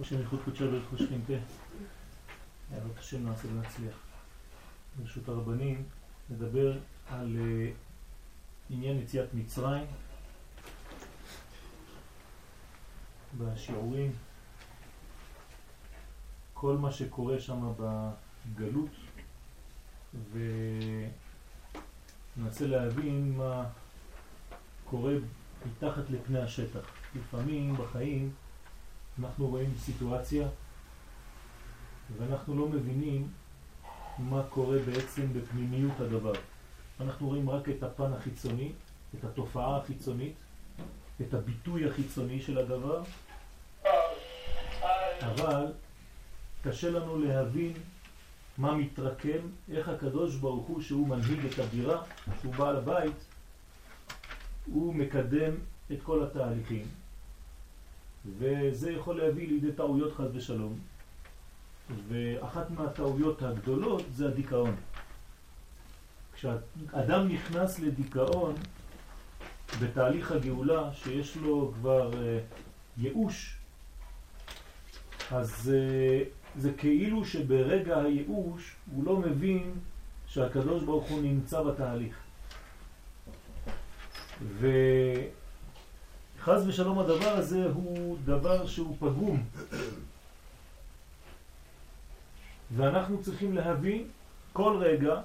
השם ייחוד קודשי ברך ושכינתה. בעזרת השם נעשה ונצליח. ברשות הרבנים נדבר על uh, עניין יציאת מצרים בשיעורים, כל מה שקורה שם בגלות וננסה להבין מה קורה מתחת לפני השטח. לפעמים בחיים אנחנו רואים סיטואציה ואנחנו לא מבינים מה קורה בעצם בפנימיות הדבר. אנחנו רואים רק את הפן החיצוני, את התופעה החיצונית, את הביטוי החיצוני של הדבר, אבל קשה לנו להבין מה מתרקם, איך הקדוש ברוך הוא שהוא מנהיג את הבירה, שהוא בעל הבית, הוא מקדם את כל התהליכים. וזה יכול להביא לידי טעויות חד ושלום. ואחת מהטעויות הגדולות זה הדיכאון. כשאדם נכנס לדיכאון בתהליך הגאולה שיש לו כבר uh, ייאוש, אז uh, זה כאילו שברגע הייאוש הוא לא מבין שהקדוש ברוך הוא נמצא בתהליך. ו... חז ושלום הדבר הזה הוא דבר שהוא פגום. ואנחנו צריכים להבין כל רגע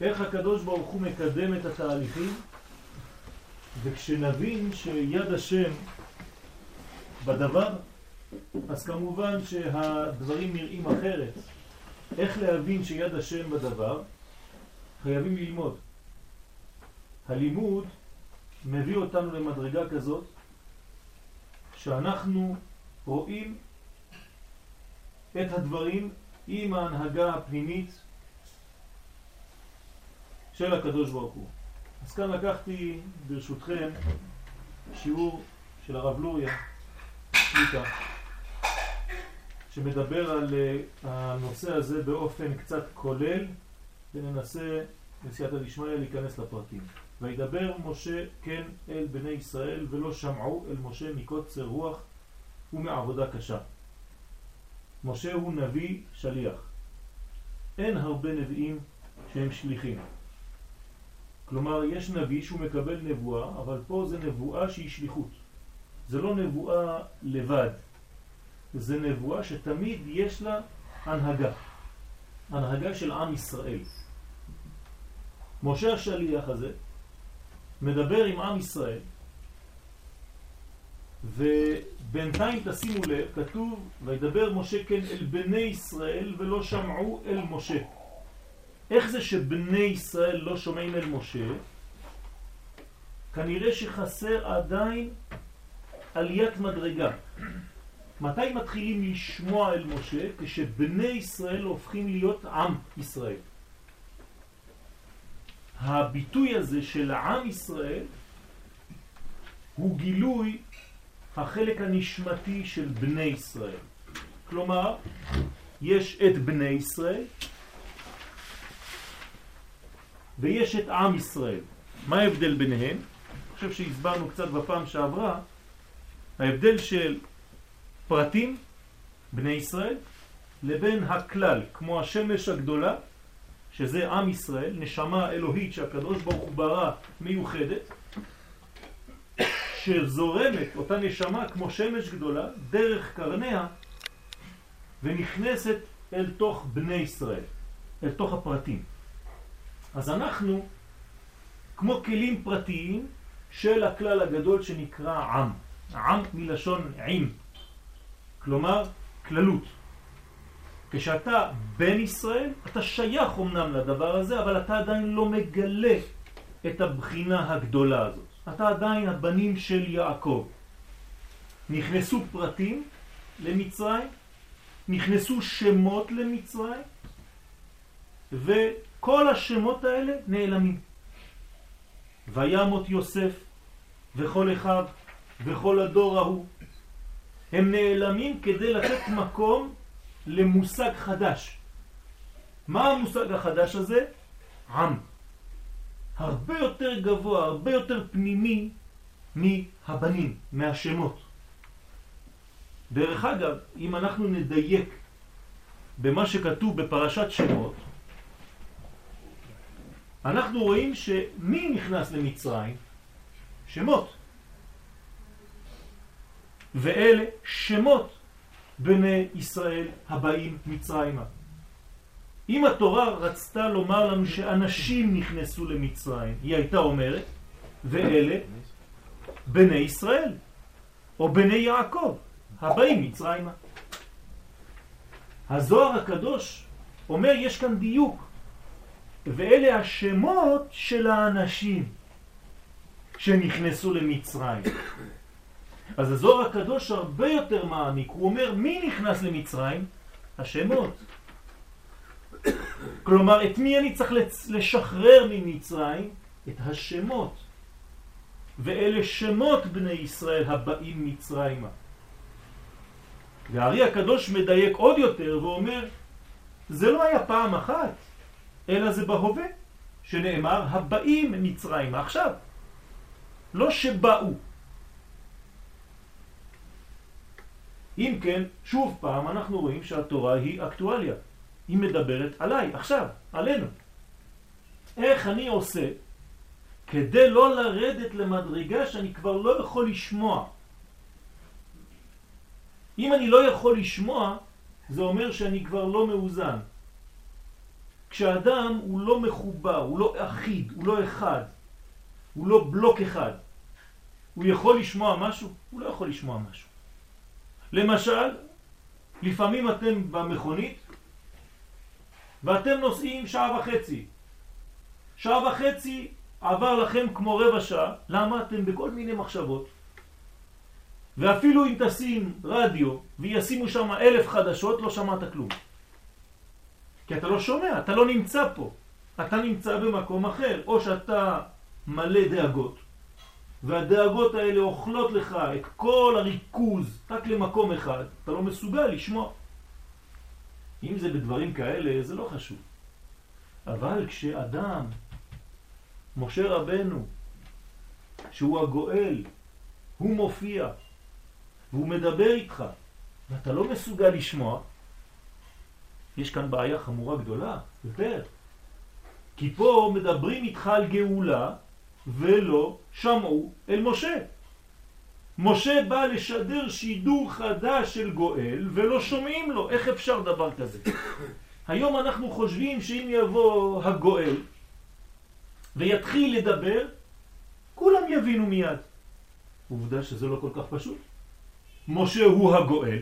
איך הקדוש ברוך הוא מקדם את התהליכים וכשנבין שיד השם בדבר אז כמובן שהדברים נראים אחרת. איך להבין שיד השם בדבר? חייבים ללמוד. הלימוד מביא אותנו למדרגה כזאת שאנחנו רואים את הדברים עם ההנהגה הפנימית של הקדוש ברוך הוא. אז כאן לקחתי ברשותכם שיעור של הרב לוריה, שליטה, שמדבר על אה, הנושא הזה באופן קצת כולל וננסה בסייעתא דשמיא להיכנס לפרטים. וידבר משה כן אל בני ישראל ולא שמעו אל משה מקוצר רוח ומעבודה קשה. משה הוא נביא שליח. אין הרבה נביאים שהם שליחים. כלומר, יש נביא שהוא מקבל נבואה, אבל פה זה נבואה שהיא שליחות. זה לא נבואה לבד. זה נבואה שתמיד יש לה הנהגה. הנהגה של עם ישראל. משה השליח הזה מדבר עם עם ישראל, ובינתיים תשימו לב, כתוב, וידבר משה כן אל בני ישראל ולא שמעו אל משה. איך זה שבני ישראל לא שומעים אל משה? כנראה שחסר עדיין עליית מדרגה. מתי מתחילים לשמוע אל משה? כשבני ישראל הופכים להיות עם ישראל. הביטוי הזה של עם ישראל הוא גילוי החלק הנשמתי של בני ישראל. כלומר, יש את בני ישראל ויש את עם ישראל. מה ההבדל ביניהם? אני חושב שהסברנו קצת בפעם שעברה, ההבדל של פרטים, בני ישראל, לבין הכלל, כמו השמש הגדולה שזה עם ישראל, נשמה אלוהית שהקדוש ברוך הוא ברא מיוחדת, שזורמת אותה נשמה כמו שמש גדולה דרך קרניה ונכנסת אל תוך בני ישראל, אל תוך הפרטים. אז אנחנו כמו כלים פרטיים של הכלל הגדול שנקרא עם. עם מלשון עם, כלומר כללות. כשאתה בן ישראל, אתה שייך אמנם לדבר הזה, אבל אתה עדיין לא מגלה את הבחינה הגדולה הזאת. אתה עדיין הבנים של יעקב. נכנסו פרטים למצרים, נכנסו שמות למצרים, וכל השמות האלה נעלמים. וימות יוסף וכל אחד וכל הדור ההוא. הם נעלמים כדי לתת מקום למושג חדש. מה המושג החדש הזה? עם. הרבה יותר גבוה, הרבה יותר פנימי מהבנים, מהשמות. דרך אגב, אם אנחנו נדייק במה שכתוב בפרשת שמות, אנחנו רואים שמי נכנס למצרים? שמות. ואלה שמות בני ישראל הבאים מצרימה. אם התורה רצתה לומר לנו שאנשים נכנסו למצרים, היא הייתה אומרת, ואלה בני ישראל, או בני יעקב, הבאים מצרימה. הזוהר הקדוש אומר יש כאן דיוק, ואלה השמות של האנשים שנכנסו למצרים. אז הזוהר הקדוש הרבה יותר מעמיק, הוא אומר מי נכנס למצרים? השמות. כלומר, את מי אני צריך לשחרר ממצרים? את השמות. ואלה שמות בני ישראל הבאים מצרימה. והארי הקדוש מדייק עוד יותר ואומר, זה לא היה פעם אחת, אלא זה בהווה, שנאמר הבאים מצרימה עכשיו, לא שבאו. אם כן, שוב פעם אנחנו רואים שהתורה היא אקטואליה. היא מדברת עליי, עכשיו, עלינו. איך אני עושה כדי לא לרדת למדרגה שאני כבר לא יכול לשמוע. אם אני לא יכול לשמוע, זה אומר שאני כבר לא מאוזן. כשאדם הוא לא מחובר, הוא לא אחיד, הוא לא אחד, הוא לא בלוק אחד, הוא יכול לשמוע משהו? הוא לא יכול לשמוע משהו. למשל, לפעמים אתם במכונית ואתם נוסעים שעה וחצי. שעה וחצי עבר לכם כמו רבע שעה, למה? אתם בכל מיני מחשבות. ואפילו אם תשים רדיו וישימו שם אלף חדשות, לא שמעת כלום. כי אתה לא שומע, אתה לא נמצא פה. אתה נמצא במקום אחר, או שאתה מלא דאגות, והדאגות האלה אוכלות לך את כל הריכוז רק למקום אחד, אתה לא מסוגל לשמוע. אם זה בדברים כאלה, זה לא חשוב. אבל כשאדם, משה רבנו, שהוא הגואל, הוא מופיע, והוא מדבר איתך, ואתה לא מסוגל לשמוע, יש כאן בעיה חמורה גדולה, יותר. כי פה מדברים איתך על גאולה, ולא שמעו אל משה. משה בא לשדר שידור חדש של גואל ולא שומעים לו, איך אפשר דבר כזה? היום אנחנו חושבים שאם יבוא הגואל ויתחיל לדבר, כולם יבינו מיד. עובדה שזה לא כל כך פשוט. משה הוא הגואל,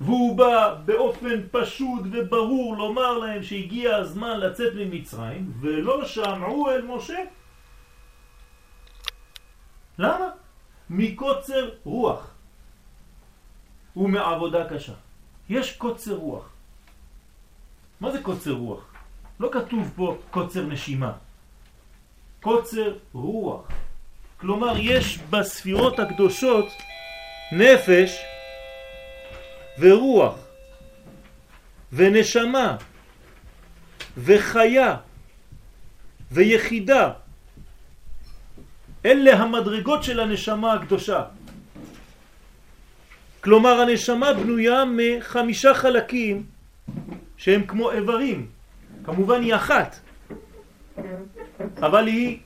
והוא בא באופן פשוט וברור לומר להם שהגיע הזמן לצאת ממצרים, ולא שמעו אל משה. למה? מקוצר רוח ומעבודה קשה. יש קוצר רוח. מה זה קוצר רוח? לא כתוב פה קוצר נשימה. קוצר רוח. כלומר, יש בספירות הקדושות נפש ורוח ונשמה וחיה ויחידה אלה המדרגות של הנשמה הקדושה. כלומר הנשמה בנויה מחמישה חלקים שהם כמו איברים. כמובן היא אחת, אבל היא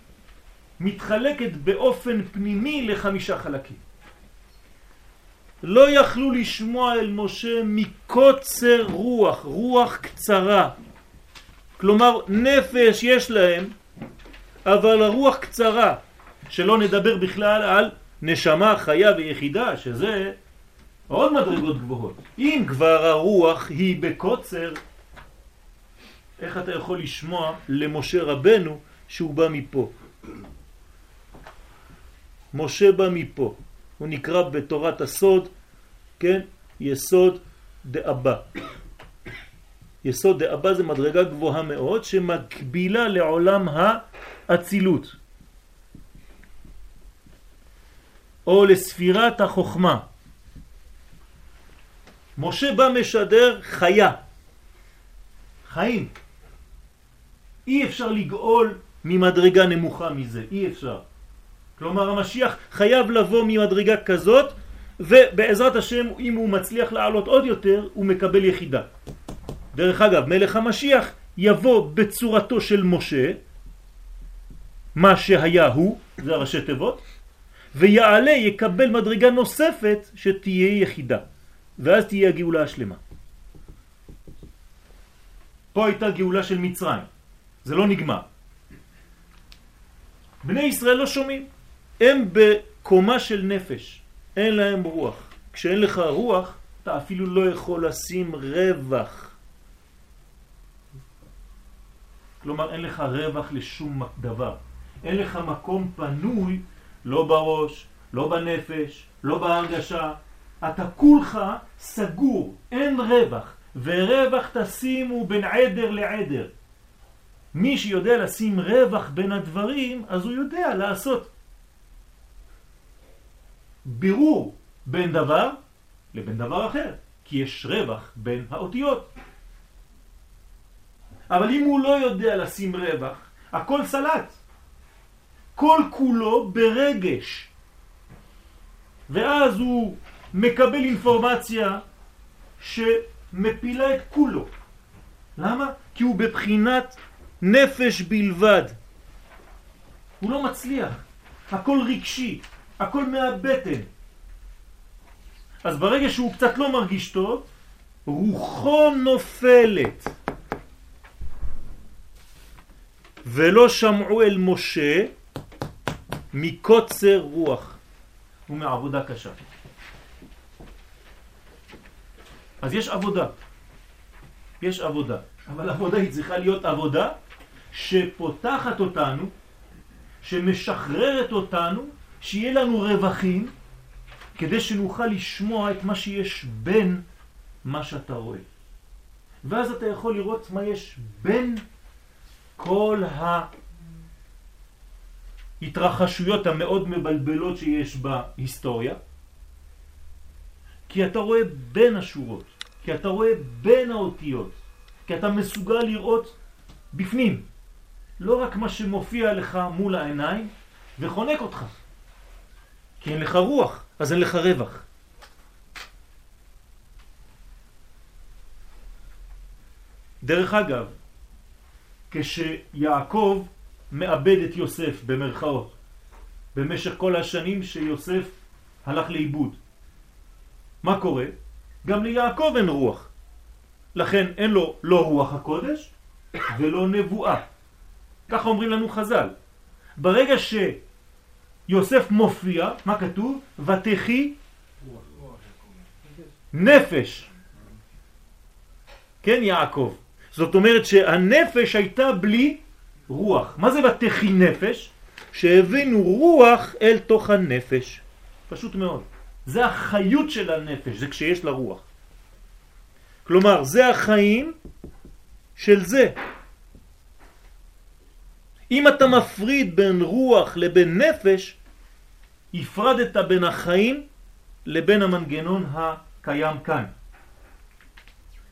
מתחלקת באופן פנימי לחמישה חלקים. לא יכלו לשמוע אל משה מקוצר רוח, רוח קצרה. כלומר נפש יש להם, אבל הרוח קצרה. שלא נדבר בכלל על נשמה חיה ויחידה, שזה עוד מדרגות גבוהות. אם כבר הרוח היא בקוצר, איך אתה יכול לשמוע למשה רבנו שהוא בא מפה? משה בא מפה, הוא נקרא בתורת הסוד, כן, יסוד דאבא. יסוד דאבא זה מדרגה גבוהה מאוד שמקבילה לעולם האצילות. או לספירת החוכמה. משה בא משדר חיה, חיים. אי אפשר לגאול ממדרגה נמוכה מזה, אי אפשר. כלומר המשיח חייב לבוא ממדרגה כזאת ובעזרת השם, אם הוא מצליח לעלות עוד יותר, הוא מקבל יחידה. דרך אגב, מלך המשיח יבוא בצורתו של משה, מה שהיה הוא, זה הראשי תיבות, ויעלה יקבל מדרגה נוספת שתהיה יחידה, ואז תהיה הגאולה השלמה. פה הייתה גאולה של מצרים, זה לא נגמר. בני ישראל לא שומעים, הם בקומה של נפש, אין להם רוח. כשאין לך רוח, אתה אפילו לא יכול לשים רווח. כלומר, אין לך רווח לשום דבר. אין לך מקום פנוי, לא בראש, לא בנפש, לא בהרגשה. אתה כולך סגור, אין רווח, ורווח תשימו בין עדר לעדר. מי שיודע לשים רווח בין הדברים, אז הוא יודע לעשות בירור בין דבר לבין דבר אחר, כי יש רווח בין האותיות. אבל אם הוא לא יודע לשים רווח, הכל סלט. כל כולו ברגש. ואז הוא מקבל אינפורמציה שמפילה את כולו. למה? כי הוא בבחינת נפש בלבד. הוא לא מצליח, הכל רגשי, הכל מהבטן. אז ברגע שהוא קצת לא מרגיש טוב, רוחו נופלת. ולא שמעו אל משה מקוצר רוח ומעבודה קשה. אז יש עבודה. יש עבודה. אבל עבודה היא צריכה להיות עבודה שפותחת אותנו, שמשחררת אותנו, שיהיה לנו רווחים, כדי שנוכל לשמוע את מה שיש בין מה שאתה רואה. ואז אתה יכול לראות מה יש בין כל ההתרחשויות המאוד מבלבלות שיש בהיסטוריה, כי אתה רואה בין השורות, כי אתה רואה בין האותיות, כי אתה מסוגל לראות בפנים, לא רק מה שמופיע לך מול העיניים וחונק אותך, כי אין לך רוח, אז אין לך רווח. דרך אגב, כשיעקב מאבד את יוסף במרכאות במשך כל השנים שיוסף הלך לאיבוד. מה קורה? גם ליעקב אין רוח. לכן אין לו לא רוח הקודש ולא נבואה. ככה אומרים לנו חז"ל. ברגע שיוסף מופיע, מה כתוב? ותחי נפש. כן, יעקב. זאת אומרת שהנפש הייתה בלי רוח. מה זה ותחי נפש? שהבינו רוח אל תוך הנפש. פשוט מאוד. זה החיות של הנפש, זה כשיש לה רוח. כלומר, זה החיים של זה. אם אתה מפריד בין רוח לבין נפש, הפרדת בין החיים לבין המנגנון הקיים כאן.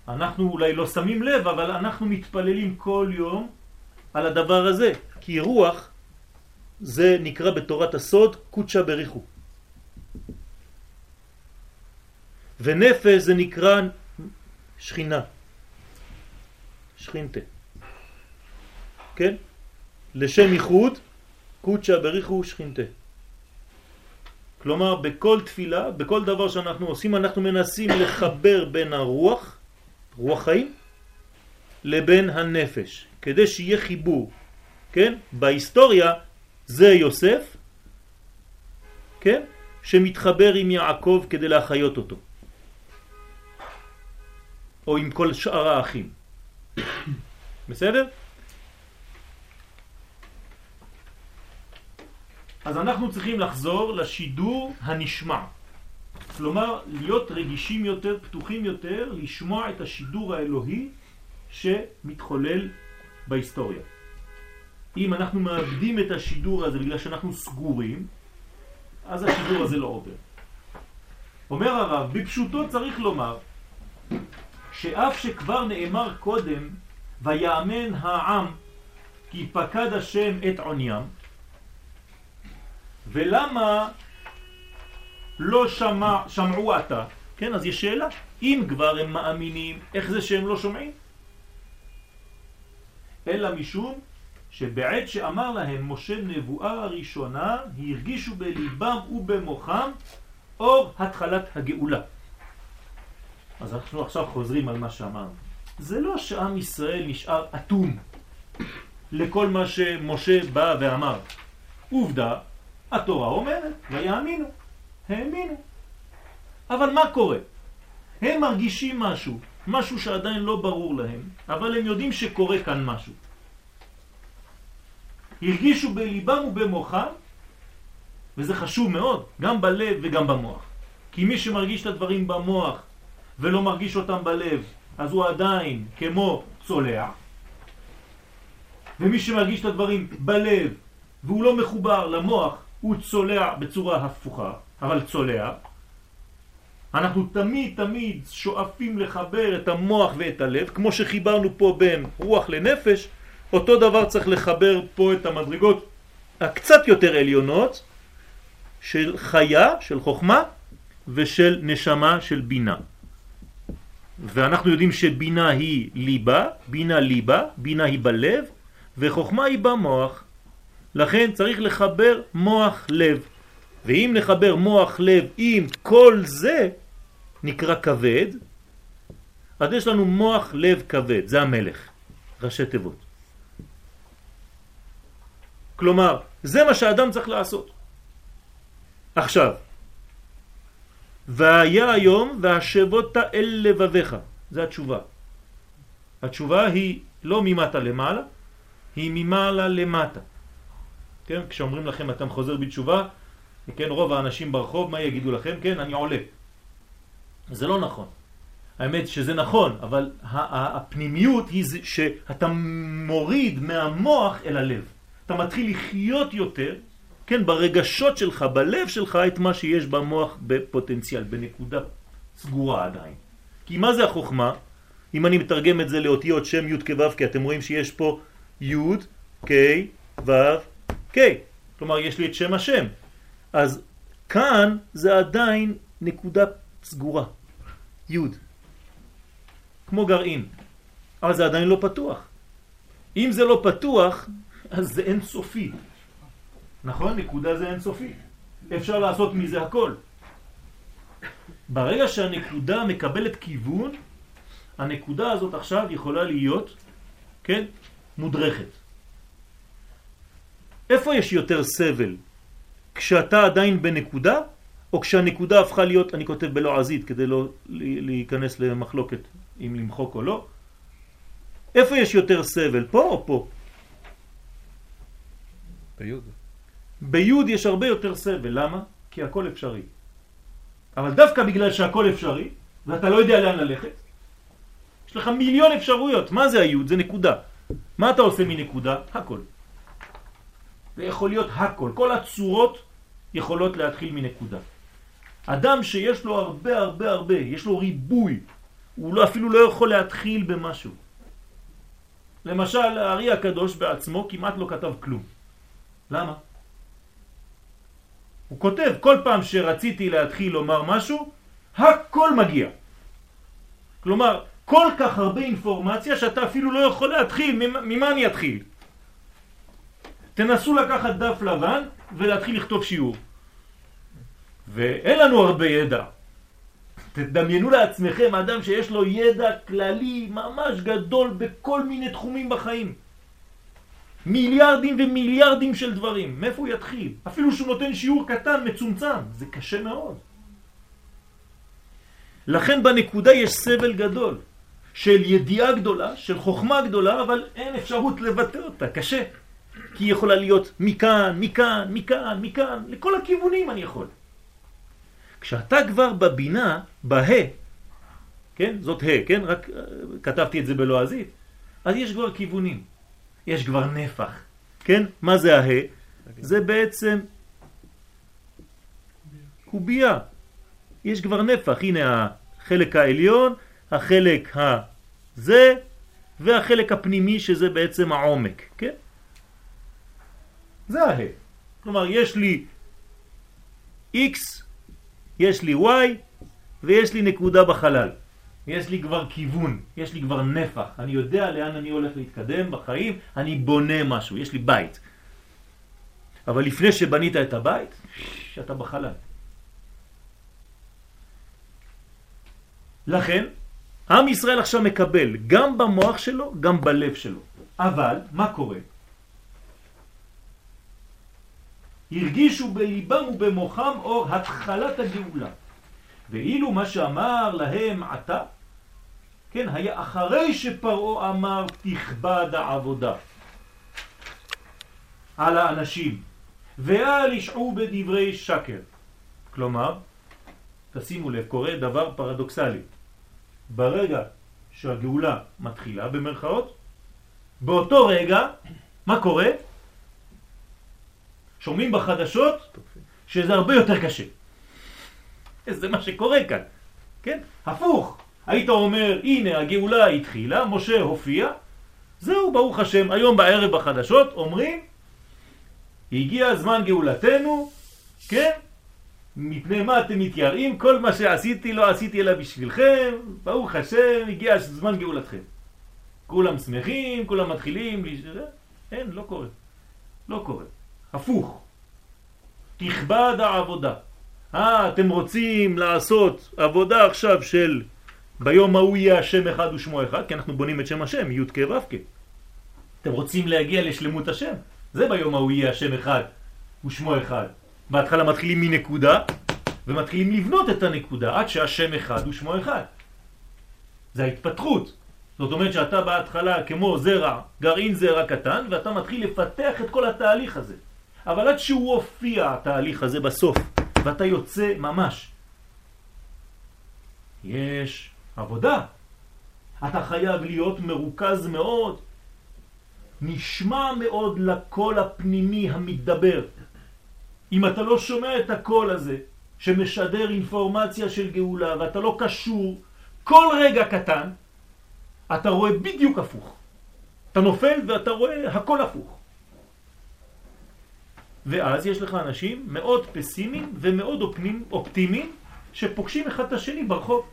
אנחנו אולי לא שמים לב, אבל אנחנו מתפללים כל יום על הדבר הזה, כי רוח זה נקרא בתורת הסוד קודשה בריחו. ונפש זה נקרא שכינה, שכינתה. כן? לשם ייחוד קודשה בריחו שכינתה. כלומר, בכל תפילה, בכל דבר שאנחנו עושים, אנחנו מנסים לחבר בין הרוח רוח חיים, לבין הנפש, כדי שיהיה חיבור, כן? בהיסטוריה זה יוסף, כן? שמתחבר עם יעקב כדי להחיות אותו, או עם כל שאר האחים. בסדר? אז אנחנו צריכים לחזור לשידור הנשמע. כלומר, להיות רגישים יותר, פתוחים יותר, לשמוע את השידור האלוהי שמתחולל בהיסטוריה. אם אנחנו מאבדים את השידור הזה בגלל שאנחנו סגורים, אז השידור הזה לא עובר. אומר הרב, בפשוטו צריך לומר שאף שכבר נאמר קודם ויאמן העם כי פקד השם את עוניים ולמה לא שמע, שמעו עתה, כן, אז יש שאלה, אם כבר הם מאמינים, איך זה שהם לא שומעים? אלא משום שבעת שאמר להם משה נבואה הראשונה, הרגישו בליבם ובמוחם אור התחלת הגאולה. אז אנחנו עכשיו חוזרים על מה שאמרנו. זה לא שעם ישראל נשאר אטום לכל מה שמשה בא ואמר. עובדה, התורה אומרת, ויאמינו, האמינו. אבל מה קורה? הם מרגישים משהו, משהו שעדיין לא ברור להם, אבל הם יודעים שקורה כאן משהו. הרגישו בליבם ובמוחם, וזה חשוב מאוד, גם בלב וגם במוח. כי מי שמרגיש את הדברים במוח ולא מרגיש אותם בלב, אז הוא עדיין כמו צולע. ומי שמרגיש את הדברים בלב והוא לא מחובר למוח, הוא צולע בצורה הפוכה, אבל צולע. אנחנו תמיד תמיד שואפים לחבר את המוח ואת הלב, כמו שחיברנו פה בין רוח לנפש, אותו דבר צריך לחבר פה את המדרגות הקצת יותר עליונות של חיה, של חוכמה, ושל נשמה, של בינה. ואנחנו יודעים שבינה היא ליבה, בינה ליבה, בינה היא בלב, וחוכמה היא במוח. לכן צריך לחבר מוח לב. ואם נחבר מוח לב עם כל זה, נקרא כבד, אז יש לנו מוח לב כבד, זה המלך, ראשי תיבות. כלומר, זה מה שהאדם צריך לעשות. עכשיו, והיה היום והשבות אל לבביך, זה התשובה. התשובה היא לא ממטה למעלה, היא ממעלה למטה. כן, כשאומרים לכם אתם חוזר בתשובה, כן, רוב האנשים ברחוב, מה יגידו לכם? כן, אני עולה. זה לא נכון. האמת שזה נכון, אבל הפנימיות היא שאתה מוריד מהמוח אל הלב. אתה מתחיל לחיות יותר, כן, ברגשות שלך, בלב שלך, את מה שיש במוח בפוטנציאל, בנקודה סגורה עדיין. כי מה זה החוכמה? אם אני מתרגם את זה לאותיות שם י' כו', כי אתם רואים שיש פה י', כ', ו', כ'. כלומר, יש לי את שם השם. אז כאן זה עדיין נקודה סגורה, י', כמו גרעין. אבל זה עדיין לא פתוח. אם זה לא פתוח, אז זה אין סופי. נכון? נקודה זה אין סופי. אפשר לעשות מזה הכל. ברגע שהנקודה מקבלת כיוון, הנקודה הזאת עכשיו יכולה להיות, כן, מודרכת. איפה יש יותר סבל? כשאתה עדיין בנקודה, או כשהנקודה הפכה להיות, אני כותב בלועזית כדי לא להיכנס למחלוקת אם למחוק או לא, איפה יש יותר סבל, פה או פה? ביוד. ביוד יש הרבה יותר סבל, למה? כי הכל אפשרי. אבל דווקא בגלל שהכל אפשרי, ואתה לא יודע לאן ללכת, יש לך מיליון אפשרויות. מה זה היוד? זה נקודה. מה אתה עושה מנקודה? הכל. זה יכול להיות הכל. כל הצורות יכולות להתחיל מנקודה. אדם שיש לו הרבה הרבה הרבה, יש לו ריבוי, הוא לא, אפילו לא יכול להתחיל במשהו. למשל, הארי הקדוש בעצמו כמעט לא כתב כלום. למה? הוא כותב, כל פעם שרציתי להתחיל לומר משהו, הכל מגיע. כלומר, כל כך הרבה אינפורמציה שאתה אפילו לא יכול להתחיל, ממה אני אתחיל? תנסו לקחת דף לבן ולהתחיל לכתוב שיעור. ואין לנו הרבה ידע. תדמיינו לעצמכם אדם שיש לו ידע כללי ממש גדול בכל מיני תחומים בחיים. מיליארדים ומיליארדים של דברים. מאיפה הוא יתחיל? אפילו שהוא נותן שיעור קטן, מצומצם. זה קשה מאוד. לכן בנקודה יש סבל גדול של ידיעה גדולה, של חוכמה גדולה, אבל אין אפשרות לבטא אותה, קשה. כי היא יכולה להיות מכאן, מכאן, מכאן, מכאן, לכל הכיוונים אני יכול. כשאתה כבר בבינה, בה, כן, זאת ה, כן, רק אה, כתבתי את זה בלועזית, אז יש כבר כיוונים. יש כבר נפח. כן? מה זה הה? זה בעצם קובייה. יש כבר נפח. הנה החלק העליון, החלק הזה, והחלק הפנימי שזה בעצם העומק. כן? זה הה. כלומר, יש לי x יש לי Y ויש לי נקודה בחלל. יש לי כבר כיוון, יש לי כבר נפח, אני יודע לאן אני הולך להתקדם בחיים, אני בונה משהו, יש לי בית. אבל לפני שבנית את הבית, אתה בחלל. לכן, עם ישראל עכשיו מקבל גם במוח שלו, גם בלב שלו. אבל, מה קורה? הרגישו בליבם ובמוחם אור התחלת הגאולה. ואילו מה שאמר להם עתה, כן, היה אחרי שפרעה אמר תכבד העבודה על האנשים, ואל ישעו בדברי שקר. כלומר, תשימו לב, קורה דבר פרדוקסלי. ברגע שהגאולה מתחילה במרכאות, באותו רגע, מה קורה? שומעים בחדשות שזה הרבה יותר קשה. זה מה שקורה כאן, כן? הפוך. היית אומר, הנה הגאולה התחילה, משה הופיע, זהו, ברוך השם, היום בערב בחדשות אומרים, הגיע זמן גאולתנו, כן? מפני מה אתם מתייראים? כל מה שעשיתי לא עשיתי אלא בשבילכם, ברוך השם, הגיע זמן גאולתכם. כולם שמחים, כולם מתחילים, אין, לא קורה. לא קורה. הפוך. תכבד העבודה. אה, אתם רוצים לעשות עבודה עכשיו של ביום ההוא יהיה השם אחד ושמו אחד, כי אנחנו בונים את שם השם, י' כ' ו' כ'. אתם רוצים להגיע לשלמות השם, זה ביום ההוא יהיה השם אחד ושמו אחד. בהתחלה מתחילים מנקודה, ומתחילים לבנות את הנקודה עד שהשם אחד ושמו אחד. זה ההתפתחות. זאת אומרת שאתה בהתחלה כמו זרע, גרעין זרע קטן, ואתה מתחיל לפתח את כל התהליך הזה. אבל עד שהוא הופיע התהליך הזה בסוף, ואתה יוצא ממש, יש עבודה. אתה חייב להיות מרוכז מאוד, נשמע מאוד לקול הפנימי המתדבר. אם אתה לא שומע את הקול הזה, שמשדר אינפורמציה של גאולה, ואתה לא קשור כל רגע קטן, אתה רואה בדיוק הפוך. אתה נופל ואתה רואה הכל הפוך. ואז יש לך אנשים מאוד פסימיים ומאוד אופטימיים שפוגשים אחד את השני ברחוב.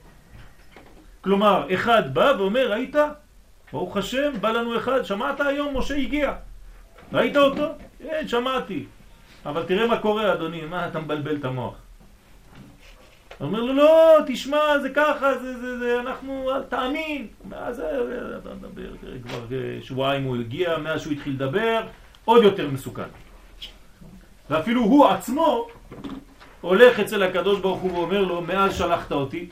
כלומר, אחד בא ואומר, ראית? ברוך השם, בא לנו אחד, שמעת היום, משה הגיע. ראית אותו? כן, שמעתי. אבל תראה מה קורה, אדוני, מה אתה מבלבל את המוח? הוא אומר לו, לא, תשמע, זה ככה, זה, זה, זה, אנחנו, אל תאמין. אז אתה מדבר, כבר שבועיים הוא הגיע, מאז שהוא התחיל לדבר, עוד יותר מסוכן. ואפילו הוא עצמו הולך אצל הקדוש ברוך הוא ואומר לו, מאז שלחת אותי,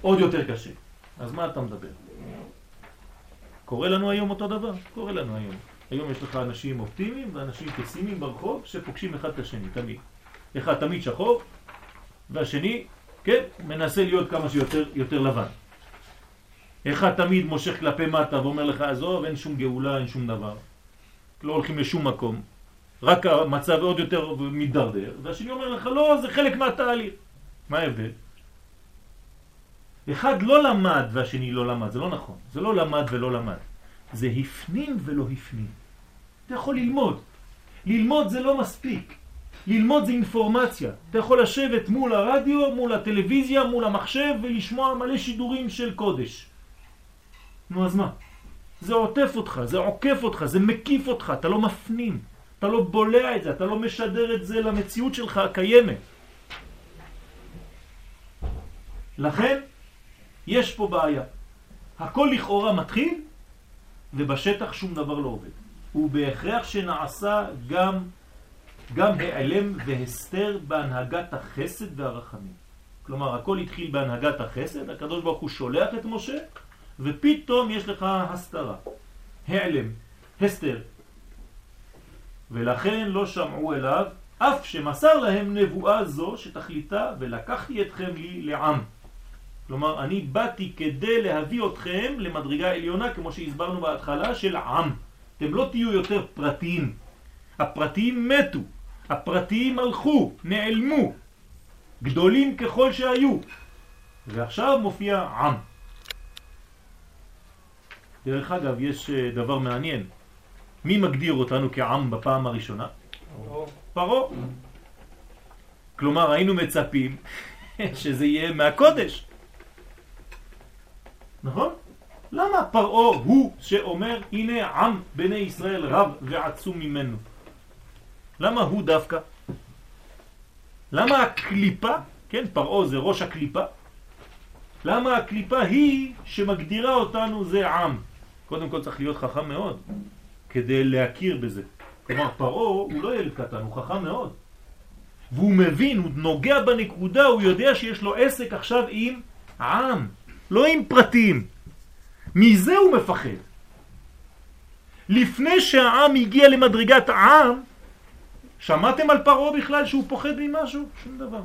עוד יותר קשה. אז מה אתה מדבר? קורה לנו היום אותו דבר? קורה לנו היום. היום יש לך אנשים אופטימיים ואנשים פסימיים ברחוב שפוגשים אחד את השני, תמיד. אחד תמיד שחור, והשני, כן, מנסה להיות כמה שיותר יותר לבן. אחד תמיד מושך כלפי מטה ואומר לך, עזוב, אין שום גאולה, אין שום דבר. לא הולכים לשום מקום. רק המצב עוד יותר מתדרדר, והשני אומר לך, לא, זה חלק מהתהליך. מה ההבדל? אחד לא למד והשני לא למד, זה לא נכון. זה לא למד ולא למד. זה הפנים ולא הפנים. אתה יכול ללמוד. ללמוד זה לא מספיק. ללמוד זה אינפורמציה. אתה יכול לשבת מול הרדיו, מול הטלוויזיה, מול המחשב ולשמוע מלא שידורים של קודש. נו אז מה? זה עוטף אותך, זה עוקף אותך, זה מקיף אותך, אתה לא מפנים, אתה לא בולע את זה, אתה לא משדר את זה למציאות שלך הקיימת. לכן, יש פה בעיה. הכל לכאורה מתחיל, ובשטח שום דבר לא עובד. ובהכרח שנעשה גם, גם העלם והסתר בהנהגת החסד והרחמים. כלומר, הכל התחיל בהנהגת החסד, הקדוש ברוך הוא שולח את משה, ופתאום יש לך הסתרה, העלם, הסתר. ולכן לא שמעו אליו, אף שמסר להם נבואה זו שתכליתה, ולקחתי אתכם לי לעם. כלומר, אני באתי כדי להביא אתכם למדרגה עליונה, כמו שהסברנו בהתחלה, של עם. אתם לא תהיו יותר פרטיים. הפרטיים מתו, הפרטיים הלכו, נעלמו, גדולים ככל שהיו. ועכשיו מופיע עם. דרך אגב, יש אה, דבר מעניין. מי מגדיר אותנו כעם בפעם הראשונה? פרו. כלומר, היינו מצפים שזה יהיה מהקודש. נכון? למה פרעה הוא שאומר הנה עם בני ישראל רב ועצום ממנו? למה הוא דווקא? למה הקליפה, כן פרעה זה ראש הקליפה, למה הקליפה היא שמגדירה אותנו זה עם? קודם כל צריך להיות חכם מאוד כדי להכיר בזה. כלומר פרעה הוא לא ילד קטן, הוא חכם מאוד. והוא מבין, הוא נוגע בנקודה, הוא יודע שיש לו עסק עכשיו עם עם, לא עם פרטים. מזה הוא מפחד. לפני שהעם הגיע למדרגת העם, שמעתם על פרעה בכלל שהוא פוחד ממשהו? שום דבר.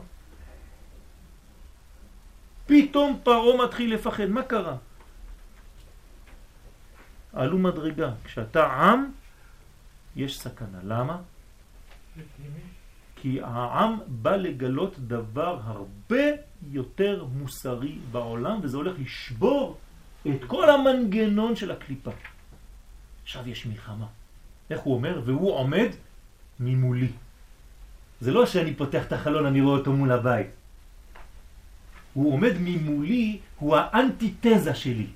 פתאום פרעה מתחיל לפחד, מה קרה? עלו מדרגה, כשאתה עם, יש סכנה. למה? כי העם בא לגלות דבר הרבה יותר מוסרי בעולם, וזה הולך לשבור את כל המנגנון של הקליפה. עכשיו יש מלחמה. איך הוא אומר? והוא עומד ממולי. זה לא שאני פותח את החלון, אני רואה אותו מול הבית. הוא עומד ממולי, הוא האנטיתזה שלי.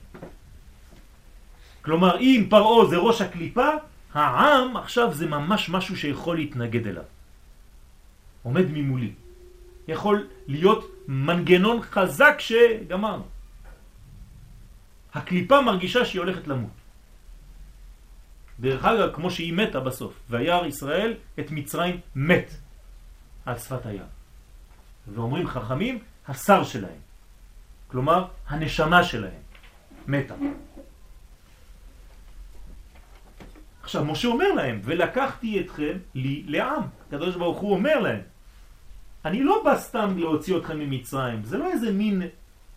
כלומר, אם פרעה זה ראש הקליפה, העם עכשיו זה ממש משהו שיכול להתנגד אליו. עומד ממולי. יכול להיות מנגנון חזק שגמרנו. הקליפה מרגישה שהיא הולכת למות. דרך אגב, כמו שהיא מתה בסוף, וירא ישראל את מצרים מת על שפת הים. ואומרים חכמים, השר שלהם. כלומר, הנשמה שלהם מתה. עכשיו, משה אומר להם, ולקחתי אתכם לי לעם. הקדוש ברוך הוא אומר להם, אני לא בא סתם להוציא אתכם ממצרים, זה לא איזה מין אה,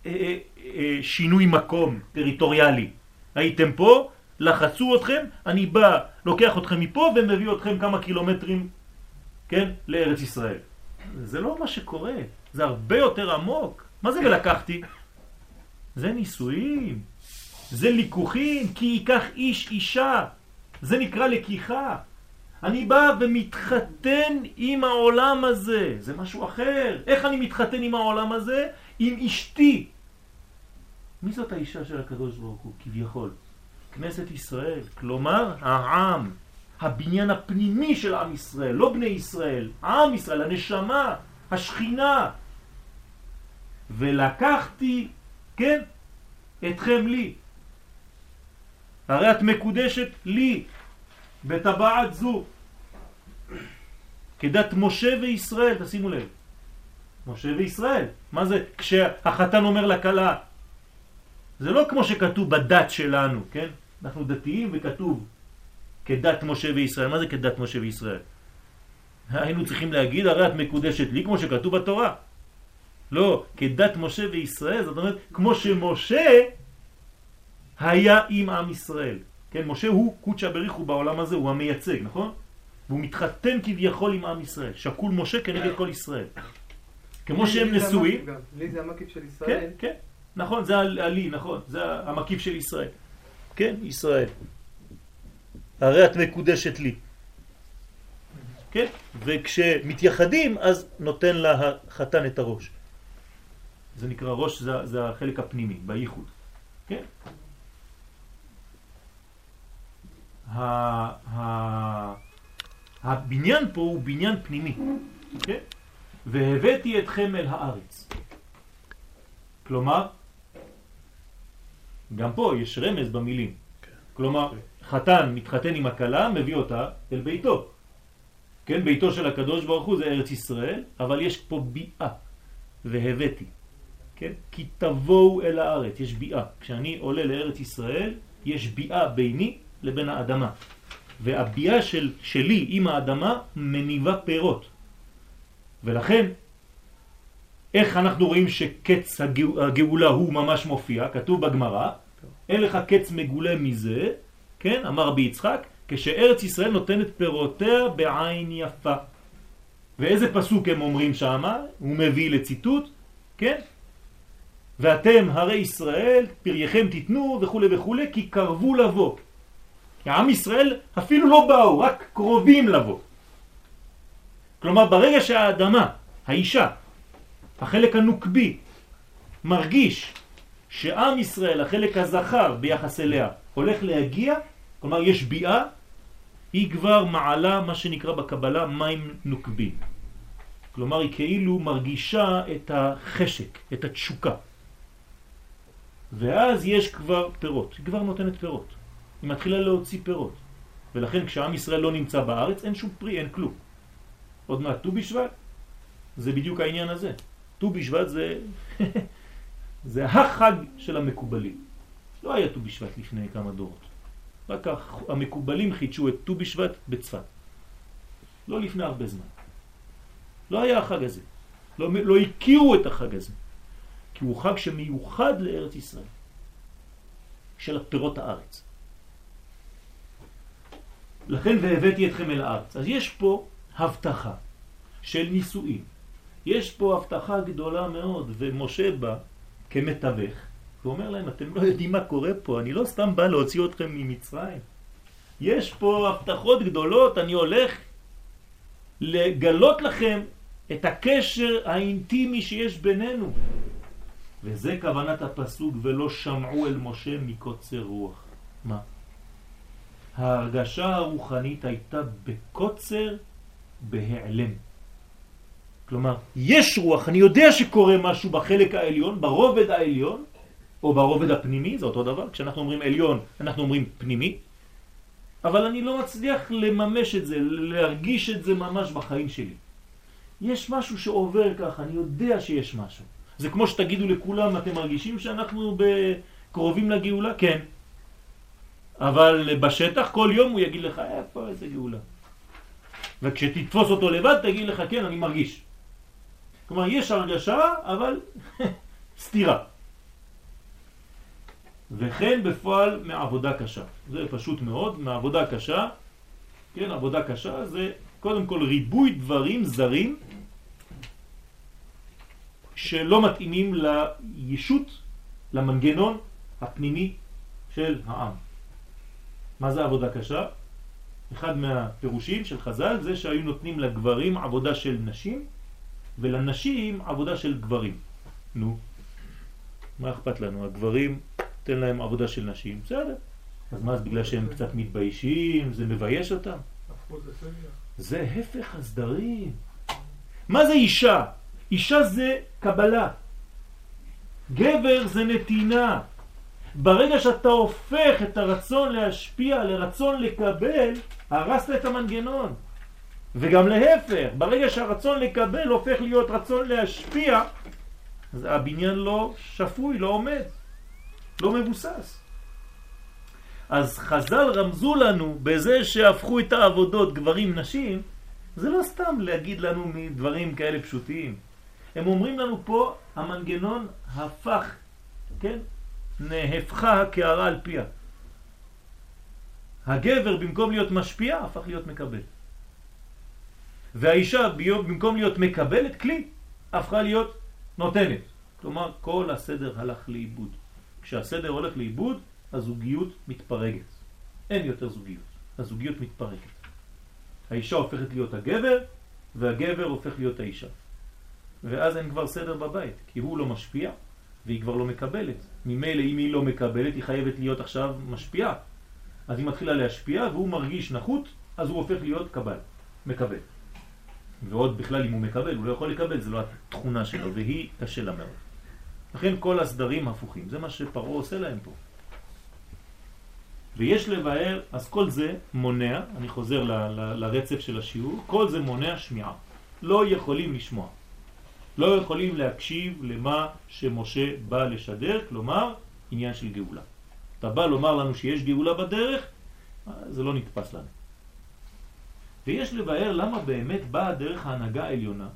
אה, אה, שינוי מקום טריטוריאלי. הייתם פה, לחצו אתכם, אני בא, לוקח אתכם מפה ומביא אתכם כמה קילומטרים, כן, לארץ ישראל. זה לא מה שקורה, זה הרבה יותר עמוק. מה זה ולקחתי? זה נישואים, זה ליקוחים, כי ייקח איש אישה, זה נקרא לקיחה. אני בא ומתחתן עם העולם הזה, זה משהו אחר. איך אני מתחתן עם העולם הזה? עם אשתי. מי זאת האישה של הקדוש ברוך הוא, כביכול? כנסת ישראל, כלומר העם, הבניין הפנימי של עם ישראל, לא בני ישראל, עם ישראל, הנשמה, השכינה. ולקחתי, כן, אתכם לי. הרי את מקודשת לי, בטבעת זו. כדת משה וישראל, תשימו לב. משה וישראל. מה זה כשהחתן אומר לכלה? זה לא כמו שכתוב בדת שלנו, כן? אנחנו דתיים וכתוב כדת משה וישראל. מה זה כדת משה וישראל? היינו צריכים להגיד, הרי את מקודשת לי כמו שכתוב בתורה. לא, כדת משה וישראל, זאת אומרת, כמו שמשה היה עם עם ישראל. כן, משה הוא קודשא בריחו בעולם הזה, הוא המייצג, נכון? והוא מתחתן כביכול עם עם ישראל. שקול משה כנגד כל ישראל. כמו שהם נשואים. לי זה המקיף של ישראל. כן, כן. נכון, זה הלי, נכון. זה המקיף של ישראל. כן, ישראל. הרי את מקודשת לי. כן? וכשמתייחדים אז נותן לה החתן את הראש. זה נקרא ראש, זה, זה החלק הפנימי, בייחוד. כן? הבניין פה הוא בניין פנימי, כן? והבאתי אתכם אל הארץ. כלומר, גם פה יש רמז במילים. כלומר, חתן מתחתן עם הכלה, מביא אותה אל ביתו. כן, ביתו של הקדוש ברוך הוא זה ארץ ישראל, אבל יש פה ביאה, והבאתי. כן? כי תבואו אל הארץ, יש ביאה. כשאני עולה לארץ ישראל, יש ביאה ביני לבין האדמה. והביאה של, שלי עם האדמה מניבה פירות. ולכן, איך אנחנו רואים שקץ הגאולה הוא ממש מופיע? כתוב בגמרא, אין לך קץ מגולה מזה, כן? אמר רבי יצחק, כשארץ ישראל נותנת פירותיה בעין יפה. ואיזה פסוק הם אומרים שמה? הוא מביא לציטוט, כן? ואתם הרי ישראל, פרייכם תיתנו וכו' וכו', כי קרבו לבוא. העם ישראל אפילו לא באו, רק קרובים לבוא. כלומר, ברגע שהאדמה, האישה, החלק הנוקבי, מרגיש שעם ישראל, החלק הזכר ביחס אליה, הולך להגיע, כלומר יש ביאה, היא כבר מעלה מה שנקרא בקבלה מים נוקבים. כלומר היא כאילו מרגישה את החשק, את התשוקה. ואז יש כבר פירות, היא כבר נותנת פירות. היא מתחילה להוציא פירות. ולכן כשעם ישראל לא נמצא בארץ אין שום פרי, אין כלום. עוד מעט ט"ו בשבט, זה בדיוק העניין הזה. ט"ו בשבט זה, זה החג של המקובלים. לא היה ט"ו בשבט לפני כמה דורות. רק המקובלים חידשו את ט"ו בשבט בצפת. לא לפני הרבה זמן. לא היה החג הזה. לא, לא הכירו את החג הזה. כי הוא חג שמיוחד לארץ ישראל. של פירות הארץ. לכן והבאתי אתכם אל הארץ. אז יש פה הבטחה של נישואים. יש פה הבטחה גדולה מאוד, ומשה בא כמתווך, ואומר להם, אתם לא יודעים מה קורה פה, אני לא סתם בא להוציא אתכם ממצרים. יש פה הבטחות גדולות, אני הולך לגלות לכם את הקשר האינטימי שיש בינינו. וזה כוונת הפסוק, ולא שמעו אל משה מקוצר רוח. מה? ההרגשה הרוחנית הייתה בקוצר, בהיעלם. כלומר, יש רוח, אני יודע שקורה משהו בחלק העליון, ברובד העליון, או ברובד הפנימי, זה אותו דבר, כשאנחנו אומרים עליון, אנחנו אומרים פנימי, אבל אני לא מצליח לממש את זה, להרגיש את זה ממש בחיים שלי. יש משהו שעובר ככה, אני יודע שיש משהו. זה כמו שתגידו לכולם, אתם מרגישים שאנחנו קרובים לגאולה? כן. אבל בשטח כל יום הוא יגיד לך, איפה איזה גאולה. וכשתתפוס אותו לבד תגיד לך, כן, אני מרגיש. כלומר, יש הרגשה, אבל סתירה. וכן בפועל מעבודה קשה. זה פשוט מאוד, מעבודה קשה, כן, עבודה קשה זה קודם כל ריבוי דברים זרים שלא מתאימים לישות, למנגנון הפנימי של העם. מה זה עבודה קשה? אחד מהפירושים של חז"ל זה שהיו נותנים לגברים עבודה של נשים ולנשים עבודה של גברים. נו, מה אכפת לנו? הגברים, תן להם עבודה של נשים, בסדר. אז מה, בגלל שהם קצת מתביישים, זה מבייש אותם? זה הפך הסדרים. מה זה אישה? אישה זה קבלה. גבר זה נתינה. ברגע שאתה הופך את הרצון להשפיע לרצון לקבל, הרסת את המנגנון. וגם להפך, ברגע שהרצון לקבל הופך להיות רצון להשפיע, אז הבניין לא שפוי, לא עומד, לא מבוסס. אז חז"ל רמזו לנו בזה שהפכו את העבודות גברים נשים, זה לא סתם להגיד לנו מדברים כאלה פשוטים. הם אומרים לנו פה, המנגנון הפך, כן? נהפכה הקערה על פיה. הגבר במקום להיות משפיע הפך להיות מקבל. והאישה במקום להיות מקבלת כלי הפכה להיות נותנת. כלומר כל הסדר הלך לאיבוד. כשהסדר הולך לאיבוד הזוגיות מתפרקת. אין יותר זוגיות. הזוגיות מתפרקת. האישה הופכת להיות הגבר והגבר הופך להיות האישה. ואז אין כבר סדר בבית, כי הוא לא משפיע והיא כבר לא מקבלת. ממילא אם היא לא מקבלת, היא חייבת להיות עכשיו משפיעה. אז היא מתחילה להשפיע והוא מרגיש נחות, אז הוא הופך להיות קבל, מקבל. ועוד בכלל אם הוא מקבל, הוא לא יכול לקבל, זה לא התכונה שלו, והיא קשה לה מאוד. לכן כל הסדרים הפוכים, זה מה שפרעה עושה להם פה. ויש לבאר, אז כל זה מונע, אני חוזר לרצף של השיעור, כל זה מונע שמיעה. לא יכולים לשמוע. לא יכולים להקשיב למה שמשה בא לשדר, כלומר עניין של גאולה. אתה בא לומר לנו שיש גאולה בדרך, זה לא נתפס לנו. ויש לבאר למה באמת באה דרך ההנהגה העליונה,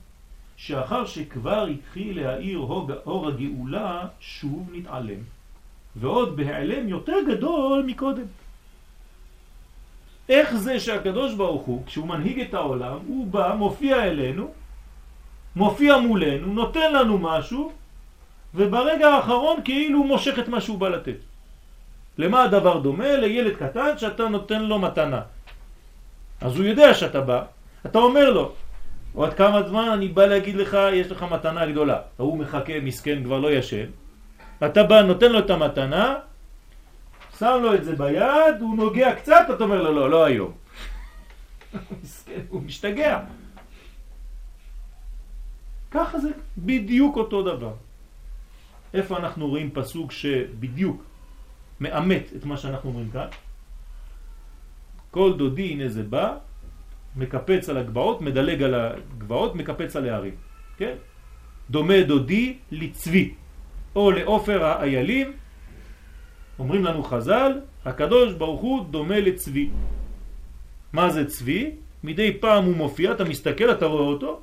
שאחר שכבר התחיל להאיר אור הגאולה, שוב נתעלם, ועוד בהיעלם יותר גדול מקודם. איך זה שהקדוש ברוך הוא, כשהוא מנהיג את העולם, הוא בא, מופיע אלינו, מופיע מולנו, נותן לנו משהו, וברגע האחרון כאילו הוא מושך את מה שהוא בא לתת. למה הדבר דומה? לילד קטן שאתה נותן לו מתנה. אז הוא יודע שאתה בא, אתה אומר לו, עוד כמה זמן אני בא להגיד לך, יש לך מתנה גדולה. ההוא מחכה, מסכן, כבר לא ישן. אתה בא, נותן לו את המתנה, שם לו את זה ביד, הוא נוגע קצת, אתה אומר לו, לא, לא היום. מסכן, הוא משתגע. ככה זה בדיוק אותו דבר. איפה אנחנו רואים פסוק שבדיוק מאמת את מה שאנחנו אומרים כאן? כל דודי הנה זה בא, מקפץ על הגבעות, מדלג על הגבעות, מקפץ על הערים. כן? דומה דודי לצבי, או לאופר האיילים, אומרים לנו חז"ל, הקדוש ברוך הוא דומה לצבי. מה זה צבי? מדי פעם הוא מופיע, אתה מסתכל, אתה רואה אותו,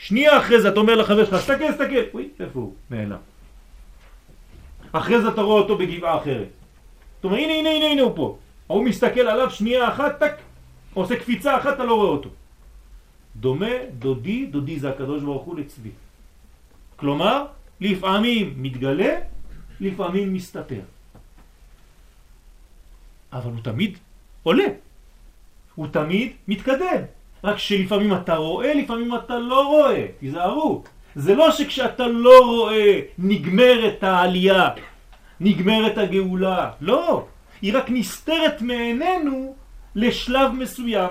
שנייה אחרי זה אתה אומר לחבר שלך, סתכל, סתכל, אוי, איפה הוא? נעלם. אחרי זה אתה רואה אותו בגבעה אחרת. אתה אומר, הנה, הנה, הנה, הנה הוא פה. הוא מסתכל עליו שנייה אחת, טק, עושה קפיצה אחת, אתה לא רואה אותו. דומה דודי, דודי זה הקדוש ברוך הוא לצבי. כלומר, לפעמים מתגלה, לפעמים מסתתר. אבל הוא תמיד עולה. הוא תמיד מתקדם. רק שלפעמים אתה רואה, לפעמים אתה לא רואה. תיזהרו. זה לא שכשאתה לא רואה נגמרת העלייה, נגמרת הגאולה. לא. היא רק נסתרת מעינינו לשלב מסוים.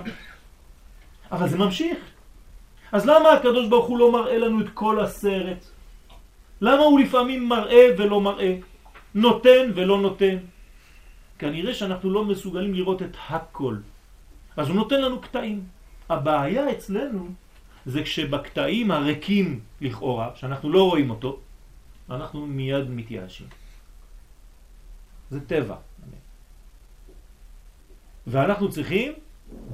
אבל זה ממשיך. אז למה הקדוש ברוך הוא לא מראה לנו את כל הסרט? למה הוא לפעמים מראה ולא מראה? נותן ולא נותן? כנראה שאנחנו לא מסוגלים לראות את הכל. אז הוא נותן לנו קטעים. הבעיה אצלנו זה כשבקטעים הריקים לכאורה, שאנחנו לא רואים אותו, אנחנו מיד מתייאשים. זה טבע. ואנחנו צריכים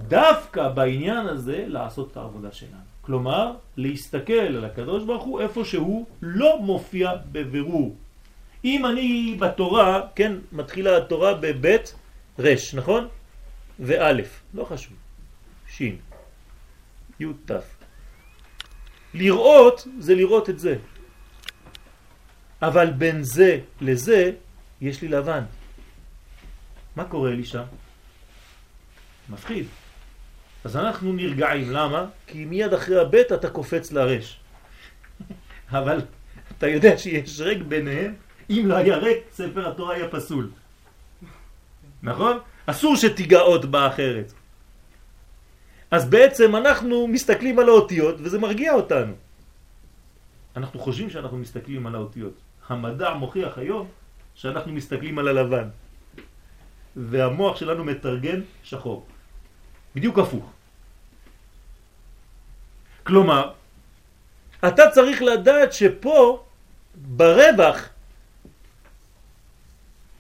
דווקא בעניין הזה לעשות את העבודה שלנו. כלומר, להסתכל על הקדוש ברוך הוא איפה שהוא לא מופיע בבירור. אם אני בתורה, כן, מתחילה התורה בבית רש, נכון? ואלף, לא חשוב, שין, י'. לראות זה לראות את זה. אבל בין זה לזה יש לי לבן. מה קורה לי שם? מפחיד. אז אנחנו נרגעים, למה? כי מיד אחרי הבית אתה קופץ לרש. אבל אתה יודע שיש ריק ביניהם, אם לא היה ריק, ספר התורה היה פסול. נכון? אסור שתיגע עוד באחרת. אז בעצם אנחנו מסתכלים על האותיות וזה מרגיע אותנו. אנחנו חושבים שאנחנו מסתכלים על האותיות. המדע מוכיח היום שאנחנו מסתכלים על הלבן. והמוח שלנו מתרגם שחור. בדיוק הפוך. כלומר, אתה צריך לדעת שפה ברווח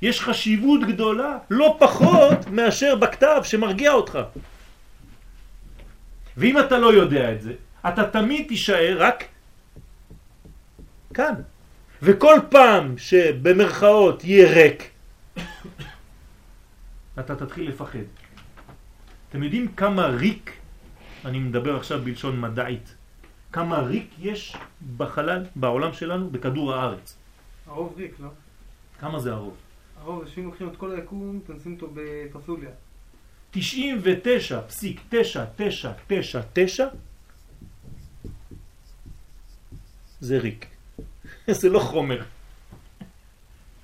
יש חשיבות גדולה, לא פחות מאשר בכתב שמרגיע אותך. ואם אתה לא יודע את זה, אתה תמיד תישאר רק כאן. וכל פעם שבמרכאות יהיה ריק, אתה תתחיל לפחד. אתם יודעים כמה ריק, אני מדבר עכשיו בלשון מדעית, כמה ריק יש בחלל, בעולם שלנו, בכדור הארץ? הרוב ריק, לא? כמה זה הרוב? הרוב שאם לוקחים את כל היקום, תנסים אותו בפסוליה. 99.9999 זה ריק. זה לא חומר.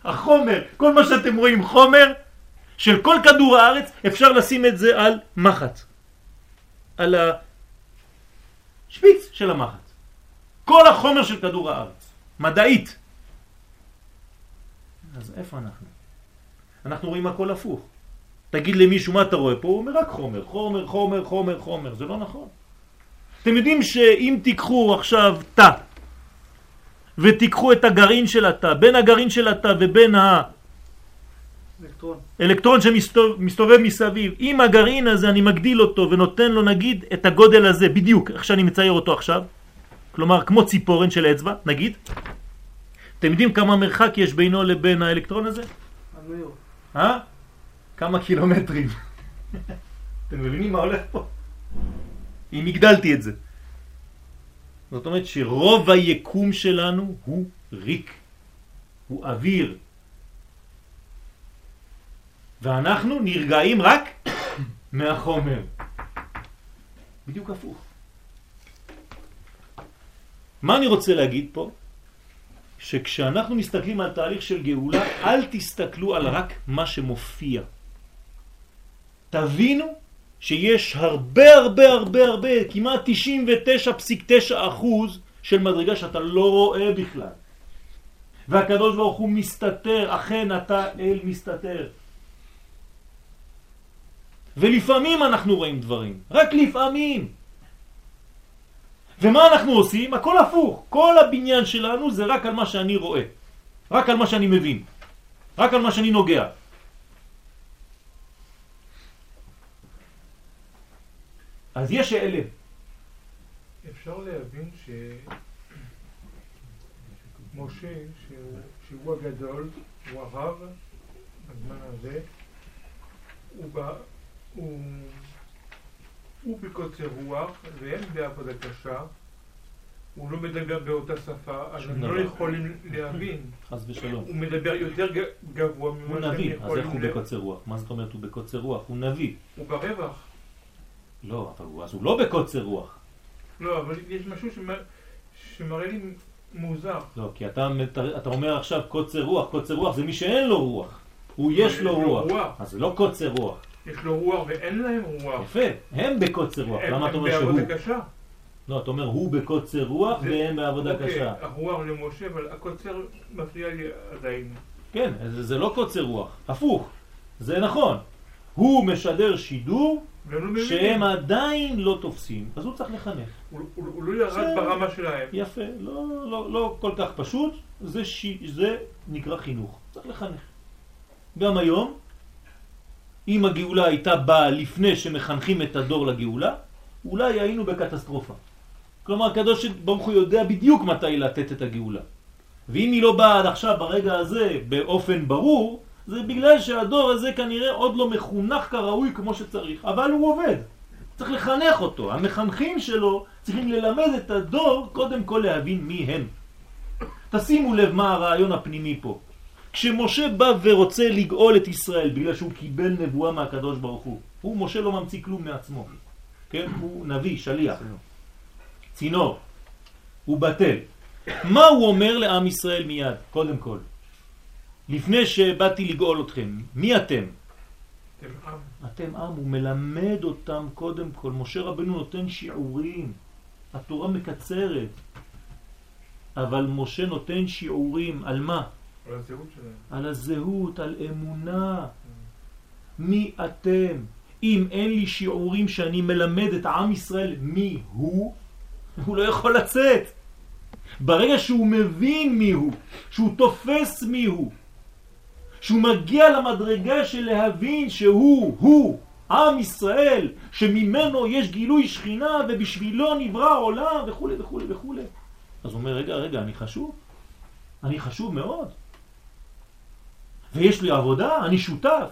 החומר, כל מה שאתם רואים חומר, של כל כדור הארץ, אפשר לשים את זה על מחט. על השפיץ של המחט. כל החומר של כדור הארץ. מדעית. אז איפה אנחנו? אנחנו רואים הכל הפוך. תגיד למישהו מה אתה רואה פה, הוא אומר רק חומר, חומר, חומר, חומר, חומר, זה לא נכון. אתם יודעים שאם תיקחו עכשיו תא ותיקחו את הגרעין של התא, בין הגרעין של התא ובין אלקטרון. האלקטרון שמסתובב מסביב, אם הגרעין הזה אני מגדיל אותו ונותן לו נגיד את הגודל הזה בדיוק, איך שאני מצייר אותו עכשיו, כלומר כמו ציפורן של אצבע, נגיד, אתם יודעים כמה מרחק יש בינו לבין האלקטרון הזה? אה? כמה קילומטרים. אתם מבינים מה הולך פה? אם הגדלתי את זה. זאת אומרת שרוב היקום שלנו הוא ריק, הוא אוויר. ואנחנו נרגעים רק מהחומר. בדיוק הפוך. מה אני רוצה להגיד פה? שכשאנחנו מסתכלים על תהליך של גאולה, אל תסתכלו על רק מה שמופיע. תבינו שיש הרבה הרבה הרבה הרבה, כמעט 99.9 אחוז של מדרגה שאתה לא רואה בכלל. והקדוש ברוך הוא מסתתר, אכן אתה אל מסתתר. ולפעמים אנחנו רואים דברים, רק לפעמים. ומה אנחנו עושים? הכל הפוך. כל הבניין שלנו זה רק על מה שאני רואה. רק על מה שאני מבין. רק על מה שאני נוגע. אז יש אלה. אפשר להבין שמשה, שהוא, שהוא הגדול, הוא הרב, בזמן הזה, הוא, בא, הוא הוא בקוצר רוח והם בעבודה קשה, הוא לא מדבר באותה שפה, אז הם לא יכולים להבין. חס ושלום. הוא מדבר יותר גבוה ממה שהם יכולים... הוא נביא, אז איך הוא בקוצר רוח? מה זאת אומרת הוא בקוצר רוח? הוא נביא. הוא ברווח. לא, אבל הוא, אז הוא לא בקוצר רוח. לא, אבל יש משהו שמראה לי מוזר. לא, כי אתה, אתה אומר עכשיו קוצר רוח, קוצר רוח זה מי שאין לו רוח. הוא יש לו רוח. אז זה לא קוצר רוח. יש לו רוח ואין להם רוח. יפה, הם בקוצר רוח. למה אתה אומר שהוא? הם בעבודה קשה. לא, אתה אומר הוא בקוצר רוח והם בעבודה אוקיי, קשה. הרוח למשה, אבל הקוצר מפריע לי עדיין. כן, זה, זה לא קוצר רוח, הפוך. זה נכון. הוא משדר שידור שהם עדיין לא תופסים, אז הוא צריך לחנך. הוא, הוא, הוא לא ירד ברמה שלהם. יפה, לא, לא, לא כל כך פשוט, זה, ש... זה נקרא חינוך, צריך לחנך. גם היום אם הגאולה הייתה באה לפני שמחנכים את הדור לגאולה, אולי היינו בקטסטרופה. כלומר, הקדוש ברוך הוא יודע בדיוק מתי לתת את הגאולה. ואם היא לא באה עד עכשיו ברגע הזה באופן ברור, זה בגלל שהדור הזה כנראה עוד לא מחונך כראוי כמו שצריך, אבל הוא עובד. צריך לחנך אותו. המחנכים שלו צריכים ללמד את הדור קודם כל להבין מי הם. תשימו לב מה הרעיון הפנימי פה. כשמשה בא ורוצה לגאול את ישראל בגלל שהוא קיבל נבואה מהקדוש ברוך הוא, הוא, משה לא ממציא כלום מעצמו, כן? הוא נביא, שליח, צינור, הוא בטל. מה הוא אומר לעם ישראל מיד, קודם כל? לפני שבאתי לגאול אתכם, מי אתם? אתם עם. אתם עם, הוא מלמד אותם קודם כל. משה רבנו נותן שיעורים, התורה מקצרת, אבל משה נותן שיעורים על מה? על הזהות שלהם. על הזהות, על אמונה. מי אתם? אם אין לי שיעורים שאני מלמד את עם ישראל מי הוא, הוא לא יכול לצאת. ברגע שהוא מבין מי הוא, שהוא תופס מי הוא, שהוא מגיע למדרגה של להבין שהוא, הוא, עם ישראל, שממנו יש גילוי שכינה ובשבילו נברא עולם וכו' וכו' וכו'. אז הוא אומר, רגע, רגע, אני חשוב? אני חשוב מאוד. ויש לי עבודה, אני שותף.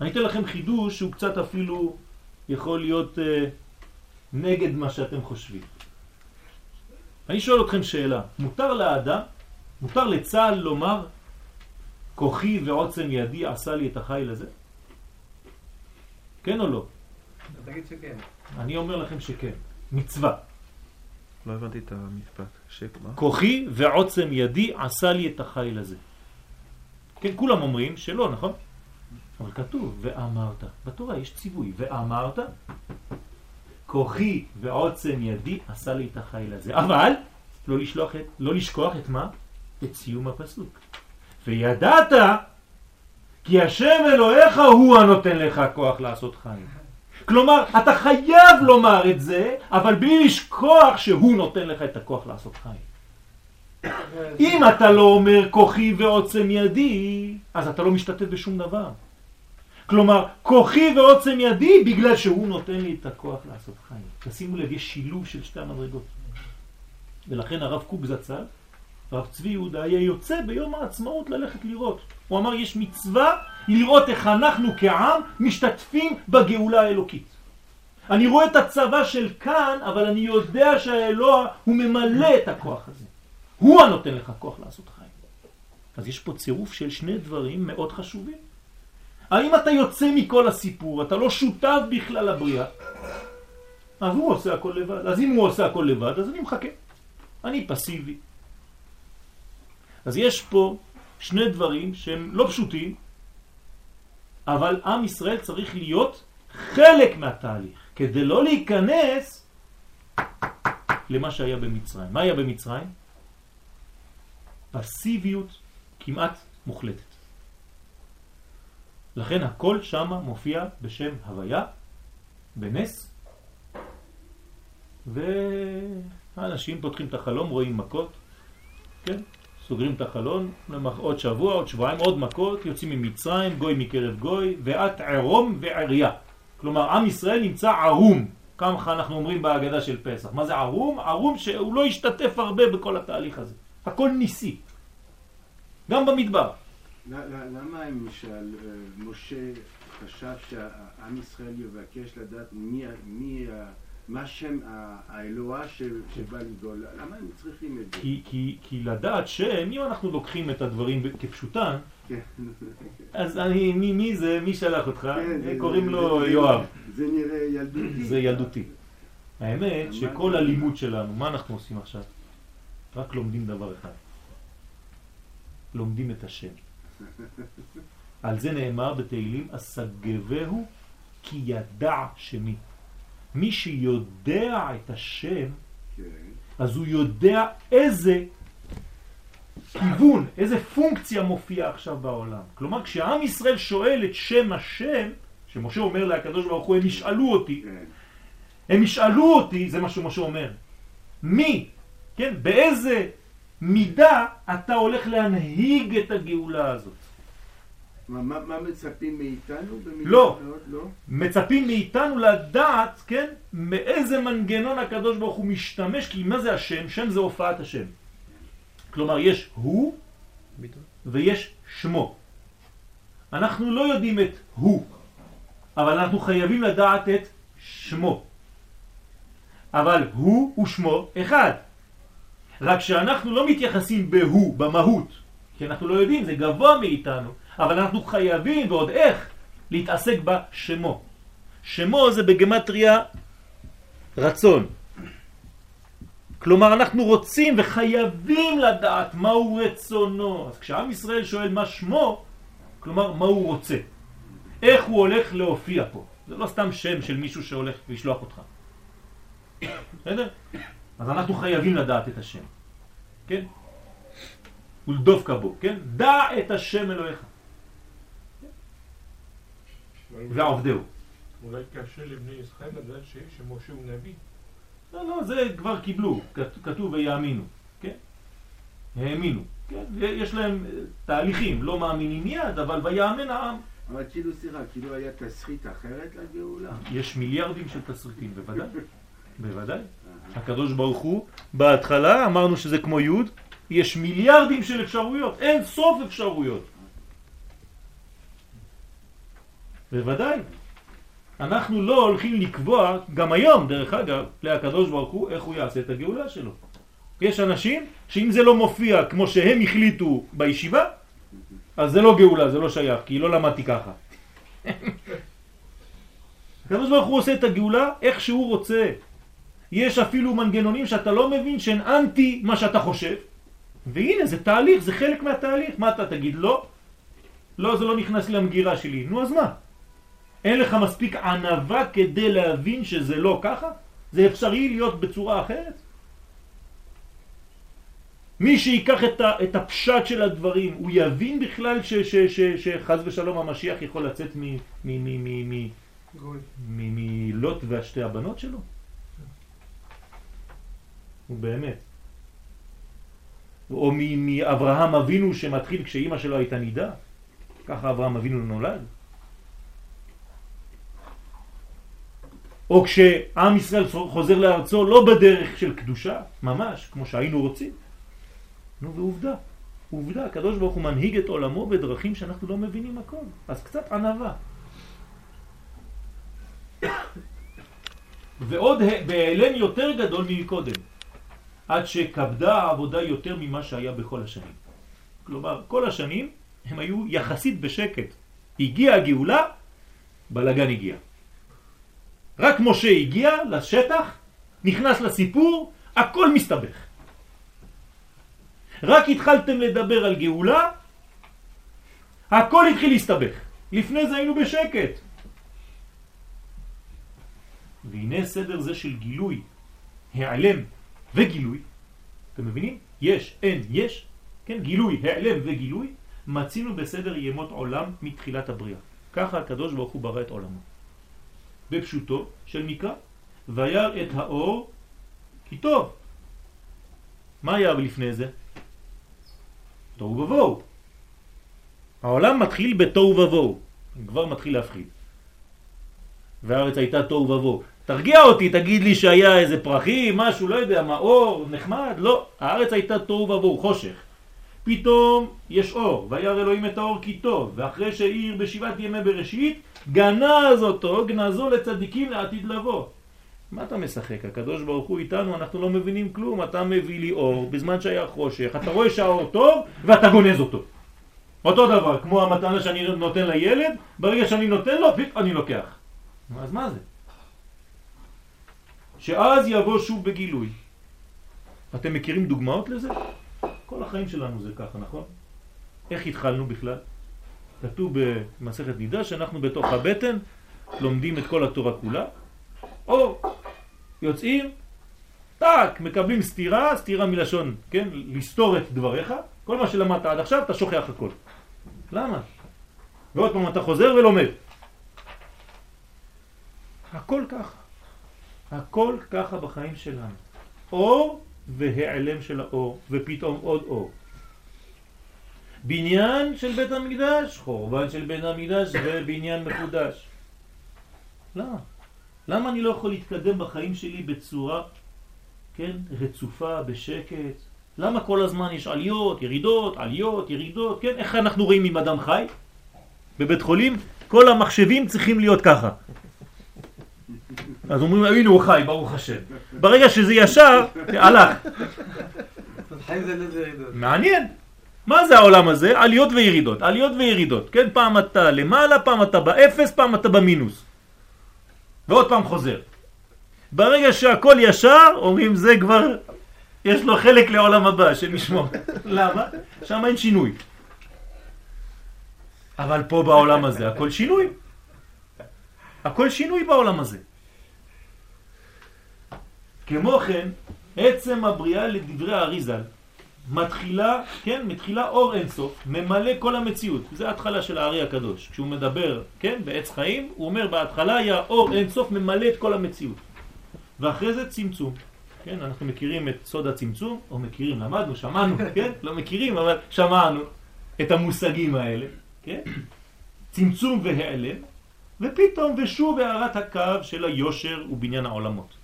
אני אתן לכם חידוש שהוא קצת אפילו יכול להיות אה, נגד מה שאתם חושבים. אני שואל אתכם שאלה, מותר לאדם, מותר לצה"ל לומר כוחי ועוצם ידי עשה לי את החיל הזה? כן או לא? תגיד שכן. אני אומר לכם שכן, מצווה. לא הבנתי את המשפט. שמה? כוחי ועוצם ידי עשה לי את החיל הזה. כן, כולם אומרים שלא, נכון? אבל כתוב, ואמרת. בתורה יש ציווי, ואמרת, כוחי ועוצם ידי עשה לי את החיל הזה. אבל, לא, לשלוח את, לא לשכוח את מה? את סיום הפסוק. וידעת כי השם אלוהיך הוא הנותן לך כוח לעשות חיים. כלומר, אתה חייב לומר את זה, אבל בלי לשכוח שהוא נותן לך את הכוח לעשות חיים. אם אתה לא אומר כוחי ועוצם ידי, אז אתה לא משתתף בשום דבר. כלומר, כוחי ועוצם ידי בגלל שהוא נותן לי את הכוח לעשות חיים. תשימו לב, יש שילוב של שתי המדרגות. ולכן הרב קוק זצ"ל, הרב צבי יהודה, היה יוצא ביום העצמאות ללכת לראות. הוא אמר, יש מצווה לראות איך אנחנו כעם משתתפים בגאולה האלוקית. אני רואה את הצבא של כאן, אבל אני יודע שהאלוה הוא ממלא את הכוח הזה. הוא הנותן לך כוח לעשות חיים. אז יש פה צירוף של שני דברים מאוד חשובים. האם אתה יוצא מכל הסיפור, אתה לא שותף בכלל לבריאה, אז הוא עושה הכל לבד. אז אם הוא עושה הכל לבד, אז אני מחכה. אני פסיבי. אז יש פה שני דברים שהם לא פשוטים, אבל עם ישראל צריך להיות חלק מהתהליך, כדי לא להיכנס למה שהיה במצרים. מה היה במצרים? פסיביות כמעט מוחלטת. לכן הכל שם מופיע בשם הוויה, בנס, והאנשים פותחים את החלום, רואים מכות, כן? סוגרים את החלון, עוד שבוע, עוד שבועיים, עוד מכות, יוצאים ממצרים, גוי מקרב גוי, ואת ערום ועריה. כלומר, עם ישראל נמצא ערום, כמה אנחנו אומרים בהגדה של פסח. מה זה ערום? ערום שהוא לא השתתף הרבה בכל התהליך הזה. הכל ניסי. גם במדבר. למה משה חשב שעם ישראל יבקש לדעת מי מה שם האלוה שבא לגאול? למה הם צריכים את זה? כי, כי, כי לדעת שם, אם אנחנו לוקחים את הדברים כפשוטן, כן. אז אני, מי, מי זה, מי שלח אותך? כן, קוראים זה, לו יואב. זה נראה ילדותי. זה ילדותי. האמת שכל הלימוד שלנו, מה אנחנו עושים עכשיו? רק לומדים דבר אחד. לומדים את השם. על זה נאמר בתהילים, אסגבהו כי ידע שמי. מי שיודע את השם, כן. אז הוא יודע איזה כיוון, איזה פונקציה מופיעה עכשיו בעולם. כלומר, כשעם ישראל שואל את שם השם, שמשה אומר להקדוש ברוך הוא, הם ישאלו אותי, כן. הם ישאלו אותי, זה מה שמשה אומר, מי, כן, באיזה מידה אתה הולך להנהיג את הגאולה הזאת. מה, מה, מה מצפים מאיתנו? לא. לא, מצפים מאיתנו לדעת, כן, מאיזה מנגנון הקדוש ברוך הוא משתמש, כי מה זה השם? שם זה הופעת השם. כלומר, יש הוא ויש שמו. אנחנו לא יודעים את הוא, אבל אנחנו חייבים לדעת את שמו. אבל הוא ושמו אחד. רק שאנחנו לא מתייחסים בהוא, במהות, כי אנחנו לא יודעים, זה גבוה מאיתנו. אבל אנחנו חייבים, ועוד איך, להתעסק בשמו. שמו זה בגמטריה רצון. כלומר, אנחנו רוצים וחייבים לדעת מהו רצונו. אז כשעם ישראל שואל מה שמו, כלומר, מה הוא רוצה. איך הוא הולך להופיע פה. זה לא סתם שם של מישהו שהולך לשלוח אותך. בסדר? אז אנחנו חייבים לדעת את השם. כן? ולדופקה בו, כן? דע את השם אלוהיך. ועובדהו. אולי קשה לבני ישראל לדעת שמשה הוא נביא. לא, לא, זה כבר קיבלו, כתוב ויאמינו, כן? האמינו, כן? יש להם אה, תהליכים, לא מאמינים מיד, אבל ויאמן העם. אבל כאילו, סליחה, כאילו היה תסריט אחרת לגאולה? יש מיליארדים של תסריטים, בוודאי, בוודאי. הקדוש ברוך הוא, בהתחלה אמרנו שזה כמו י', יש מיליארדים של אפשרויות, אין סוף אפשרויות. בוודאי. אנחנו לא הולכים לקבוע, גם היום דרך אגב, להקדוש ברוך הוא, איך הוא יעשה את הגאולה שלו. יש אנשים שאם זה לא מופיע כמו שהם החליטו בישיבה, אז זה לא גאולה, זה לא שייך, כי לא למדתי ככה. הקדוש ברוך הוא עושה את הגאולה איך שהוא רוצה. יש אפילו מנגנונים שאתה לא מבין שהן אנטי מה שאתה חושב, והנה זה תהליך, זה חלק מהתהליך. מה אתה תגיד? לא, לא, זה לא נכנס למגירה שלי. נו אז מה? אין לך מספיק ענבה כדי להבין שזה לא ככה? זה אפשרי להיות בצורה אחרת? מי שיקח את, ה, את הפשט של הדברים, הוא יבין בכלל ש, ש, ש, שחז ושלום המשיח יכול לצאת מלוט והשתי הבנות שלו? הוא באמת. או מאברהם אבינו שמתחיל כשאימא שלו הייתה נידה, ככה אברהם אבינו נולד. או כשעם ישראל חוזר לארצו לא בדרך של קדושה, ממש, כמו שהיינו רוצים. נו, ועובדה, עובדה, הקדוש ברוך הוא מנהיג את עולמו בדרכים שאנחנו לא מבינים הכל. אז קצת ענבה. ועוד בהיעלם יותר גדול מקודם, עד שכבדה העבודה יותר ממה שהיה בכל השנים. כלומר, כל השנים הם היו יחסית בשקט. הגיעה הגאולה, בלגן הגיע. רק משה הגיע לשטח, נכנס לסיפור, הכל מסתבך. רק התחלתם לדבר על גאולה, הכל התחיל להסתבך. לפני זה היינו בשקט. והנה סדר זה של גילוי, העלם וגילוי, אתם מבינים? יש, אין, יש, כן, גילוי, העלם וגילוי, מצינו בסדר ימות עולם מתחילת הבריאה. ככה הקדוש ברוך הוא ברא את עולמו. בפשוטו של מקרא, וירא את האור כי טוב. מה היה לפני זה? תוהו ובוהו. העולם מתחיל בתוהו ובוהו, כבר מתחיל להפחיד. והארץ הייתה תוהו ובוהו. תרגיע אותי, תגיד לי שהיה איזה פרחים, משהו, לא יודע מה, אור, נחמד, לא. הארץ הייתה תוהו ובוהו, חושך. פתאום יש אור, וירא אלוהים את האור כי טוב, ואחרי שהעיר בשבעת ימי בראשית, גנז אותו, גנזו לצדיקים לעתיד לבוא. מה אתה משחק? הקדוש ברוך הוא איתנו, אנחנו לא מבינים כלום, אתה מביא לי אור בזמן שהיה חושך, אתה רואה שהאור טוב ואתה גונז אותו. אותו דבר, כמו המתנה שאני נותן לילד, ברגע שאני נותן לו, אני לוקח. אז מה זה? שאז יבוא שוב בגילוי. אתם מכירים דוגמאות לזה? כל החיים שלנו זה ככה, נכון? איך התחלנו בכלל? כתוב במסכת נידה שאנחנו בתוך הבטן לומדים את כל התורה כולה, או יוצאים, טאק, מקבלים סתירה, סתירה מלשון, כן? לסתור את דבריך, כל מה שלמדת עד עכשיו אתה שוכח הכל. למה? ועוד פעם אתה חוזר ולומד. הכל ככה. הכל ככה בחיים שלנו. אור והיעלם של האור, ופתאום עוד אור. בניין של בית המקדש, חורבן של בית המקדש ובניין מחודש. למה? למה אני לא יכול להתקדם בחיים שלי בצורה, כן, רצופה, בשקט? למה כל הזמן יש עליות, ירידות, עליות, ירידות, כן? איך אנחנו רואים עם אדם חי? בבית חולים כל המחשבים צריכים להיות ככה. אז אומרים, הנה הוא חי, ברוך השם. ברגע שזה ישר, הלך. מעניין. מה זה העולם הזה? עליות וירידות, עליות וירידות, כן? פעם אתה למעלה, פעם אתה באפס, פעם אתה במינוס. ועוד פעם חוזר. ברגע שהכל ישר, אומרים זה כבר, יש לו חלק לעולם הבא, שנשמור. למה? שם אין שינוי. אבל פה בעולם הזה הכל שינוי. הכל שינוי בעולם הזה. כמו כן, עצם הבריאה לדברי האריזל מתחילה, כן, מתחילה אור אינסוף, ממלא כל המציאות. זה ההתחלה של הארי הקדוש. כשהוא מדבר, כן, בעץ חיים, הוא אומר בהתחלה היה אור אינסוף ממלא את כל המציאות. ואחרי זה צמצום. כן, אנחנו מכירים את סוד הצמצום, או מכירים, למדנו, שמענו, כן? לא מכירים, אבל שמענו את המושגים האלה, כן? צמצום והיעלם, ופתאום ושוב הערת הקו של היושר ובניין העולמות.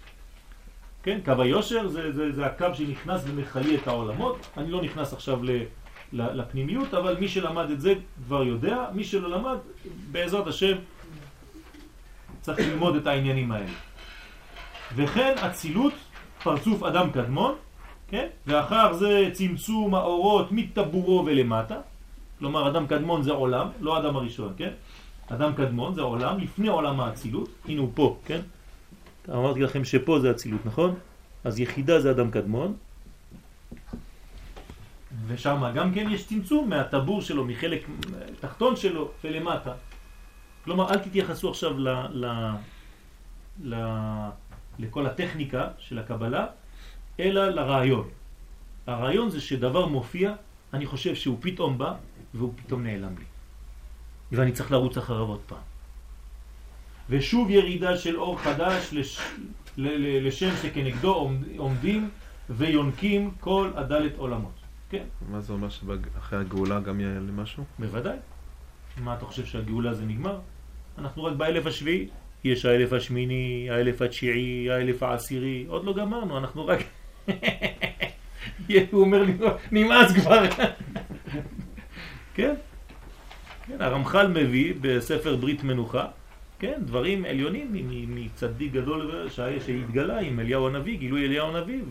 כן, קו היושר זה, זה, זה הקו שנכנס ומחיה את העולמות. אני לא נכנס עכשיו ל, ל, לפנימיות, אבל מי שלמד את זה כבר יודע, מי שלא למד, בעזרת השם, צריך ללמוד את העניינים האלה. וכן אצילות, פרצוף אדם קדמון, כן? ואחר זה צמצום האורות מטבורו ולמטה. כלומר, אדם קדמון זה עולם, לא אדם הראשון, כן? אדם קדמון זה עולם, לפני עולם האצילות. הנה הוא פה, כן? אמרתי לכם שפה זה אצילות, נכון? אז יחידה זה אדם קדמון, ושם גם כן יש צמצום מהטבור שלו, מחלק תחתון שלו ולמטה. כלומר, אל תתייחסו עכשיו ל, ל, ל, לכל הטכניקה של הקבלה, אלא לרעיון. הרעיון זה שדבר מופיע, אני חושב שהוא פתאום בא והוא פתאום נעלם לי. ואני צריך לרוץ אחריו עוד פעם. ושוב ירידה של אור חדש לש... לשם שכנגדו עומדים ויונקים כל הדלת עולמות. כן. מה זה אומר שאחרי הגאולה גם יהיה למשהו? בוודאי. מה אתה חושב שהגאולה זה נגמר? אנחנו רק באלף השביעי. יש האלף השמיני, האלף התשיעי, האלף העשירי, עוד לא גמרנו, אנחנו רק... הוא אומר לי, נמאס כבר. כן? כן, הרמח"ל מביא בספר ברית מנוחה כן, דברים עליונים מצדיק גדול שהתגלה עם אליהו הנביא, גילוי אליהו הנביא,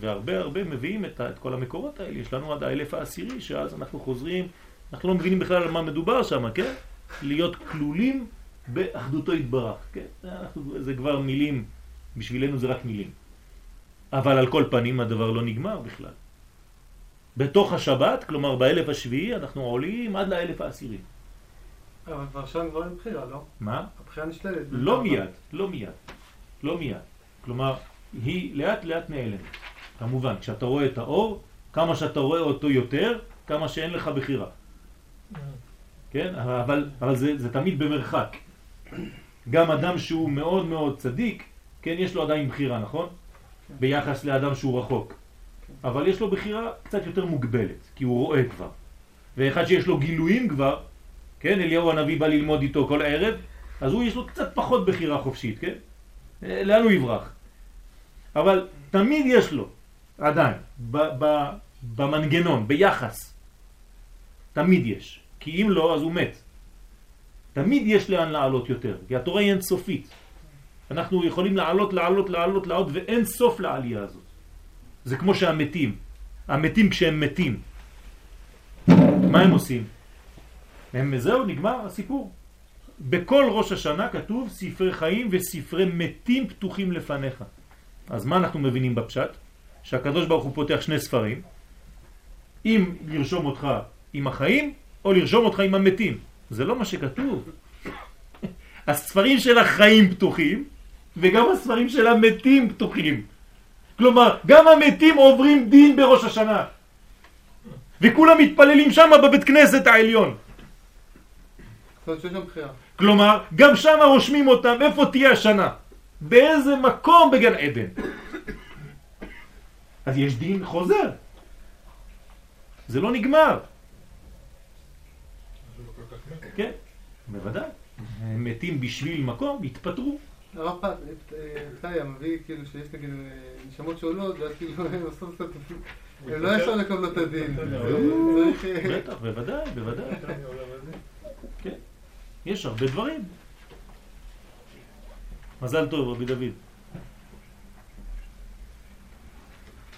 והרבה הרבה מביאים את, את כל המקורות האלה. יש לנו עד האלף העשירי, שאז אנחנו חוזרים, אנחנו לא מבינים בכלל על מה מדובר שם, כן? להיות כלולים באחדותו יתברך, כן? אנחנו, זה כבר מילים, בשבילנו זה רק מילים. אבל על כל פנים הדבר לא נגמר בכלל. בתוך השבת, כלומר באלף השביעי, אנחנו עולים עד לאלף העשירי. אבל כבר שם כבר אין בחירה, לא? מה? הבחירה נשללת. לא מיד, לא מיד, לא מיד. כלומר, היא לאט לאט נעלמת. כמובן, כשאתה רואה את האור, כמה שאתה רואה אותו יותר, כמה שאין לך בחירה. כן? אבל, אבל זה, זה תמיד במרחק. גם אדם שהוא מאוד מאוד צדיק, כן, יש לו עדיין בחירה, נכון? ביחס לאדם שהוא רחוק. אבל יש לו בחירה קצת יותר מוגבלת, כי הוא רואה כבר. ואחד שיש לו גילויים כבר, כן, אליהו הנביא בא ללמוד איתו כל הערב, אז הוא יש לו קצת פחות בחירה חופשית, כן? אה, לאן הוא יברח? אבל תמיד יש לו, עדיין, במנגנון, ביחס. תמיד יש. כי אם לא, אז הוא מת. תמיד יש לאן לעלות יותר, כי התורה היא אינסופית. אנחנו יכולים לעלות, לעלות, לעלות, לעלות, ואין סוף לעלייה הזאת. זה כמו שהמתים. המתים כשהם מתים, מה הם עושים? הם, זהו, נגמר הסיפור. בכל ראש השנה כתוב ספרי חיים וספרי מתים פתוחים לפניך. אז מה אנחנו מבינים בפשט? שהקדוש ברוך הוא פותח שני ספרים, אם לרשום אותך עם החיים, או לרשום אותך עם המתים. זה לא מה שכתוב. הספרים של החיים פתוחים, וגם הספרים של המתים פתוחים. כלומר, גם המתים עוברים דין בראש השנה. וכולם מתפללים שם בבית כנסת העליון. זאת אומרת שיש שם בחירה. כלומר, גם שם רושמים אותם איפה תהיה השנה. באיזה מקום בגן עדן. אז יש דין חוזר. זה לא נגמר. כן, בוודאי. הם מתים בשביל מקום, התפטרו. הרב פת, פתאיה מביא כאילו שיש נגיד אה, נשמות שעולות, ואז כאילו הם עושים קצת... הם לא ישר לקבל את הדין. צריך... אה, בטח, בוודאי, בוודאי. יש הרבה דברים. מזל טוב, רבי דוד.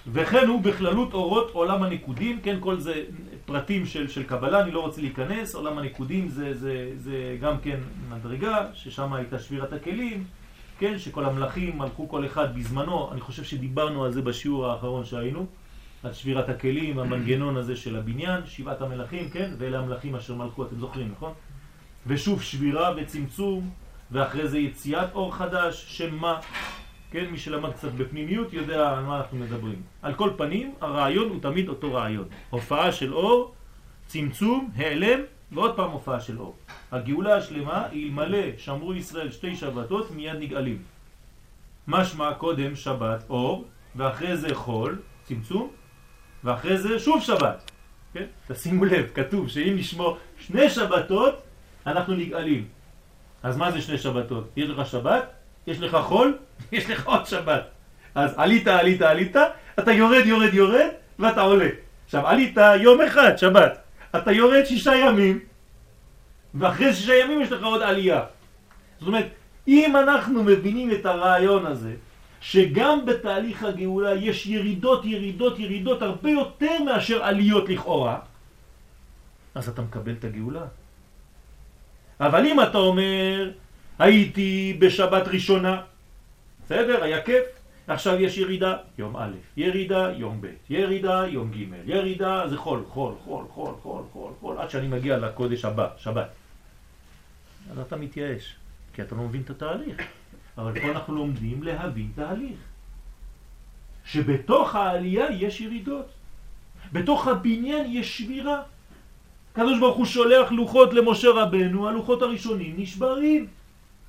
וכן הוא בכללות אורות עולם הנקודים, כן, כל זה פרטים של, של קבלה, אני לא רוצה להיכנס, עולם הנקודים זה, זה, זה גם כן מדרגה, ששם הייתה שבירת הכלים, כן, שכל המלאכים הלכו כל אחד בזמנו, אני חושב שדיברנו על זה בשיעור האחרון שהיינו, על שבירת הכלים, המנגנון הזה של הבניין, שבעת המלאכים, כן, ואלה המלאכים אשר מלכו, אתם זוכרים, נכון? ושוב שבירה וצמצום, ואחרי זה יציאת אור חדש, שמה? כן, מי שלמד קצת בפנימיות יודע על מה אנחנו מדברים. על כל פנים, הרעיון הוא תמיד אותו רעיון. הופעה של אור, צמצום, העלם, ועוד פעם הופעה של אור. הגאולה השלמה, אלמלא שמרו ישראל שתי שבתות, מיד נגאלים. משמע קודם שבת אור, ואחרי זה חול, צמצום, ואחרי זה שוב שבת. כן? תשימו לב, כתוב שאם נשמור שני שבתות, אנחנו נגאלים. אז מה זה שני שבתות? יש לך שבת, יש לך חול, יש לך עוד שבת. אז עלית, עלית, עלית, אתה יורד, יורד, יורד, ואתה עולה. עכשיו, עלית יום אחד, שבת. אתה יורד שישה ימים, ואחרי שישה ימים יש לך עוד עלייה. זאת אומרת, אם אנחנו מבינים את הרעיון הזה, שגם בתהליך הגאולה יש ירידות, ירידות, ירידות הרבה יותר מאשר עליות לכאורה, אז אתה מקבל את הגאולה. אבל אם אתה אומר, הייתי בשבת ראשונה, בסדר, היה כיף, עכשיו יש ירידה, יום א', ירידה, יום ב', ירידה, יום ג', ירידה, זה חול, חול, חול, חול, חול, חול, חול, עד שאני מגיע לקודש הבא, שבת. אז אתה מתייאש, כי אתה לא מבין את התהליך. אבל פה אנחנו לומדים להבין תהליך. שבתוך העלייה יש ירידות. בתוך הבניין יש שבירה. הקדוש ברוך הוא שולח לוחות למשה רבנו, הלוחות הראשונים נשברים.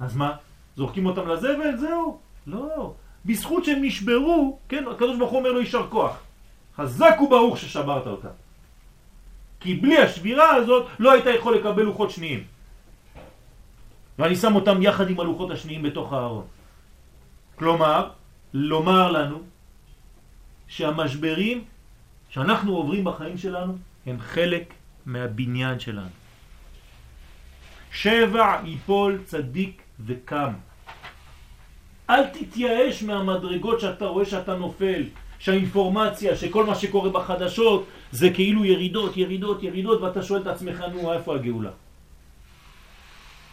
אז מה? זורקים אותם לזבל? זהו. לא. בזכות שהם נשברו, כן, הקדוש ברוך הוא אומר לו יישר כוח. חזק וברוך ששברת אותם. כי בלי השבירה הזאת לא היית יכול לקבל לוחות שניים. ואני שם אותם יחד עם הלוחות השניים בתוך הארון. כלומר, לומר לנו שהמשברים שאנחנו עוברים בחיים שלנו הם חלק מהבניין שלנו. שבע יפול צדיק וקם. אל תתייאש מהמדרגות שאתה רואה שאתה נופל, שהאינפורמציה, שכל מה שקורה בחדשות זה כאילו ירידות, ירידות, ירידות, ואתה שואל את עצמך, נו, איפה הגאולה?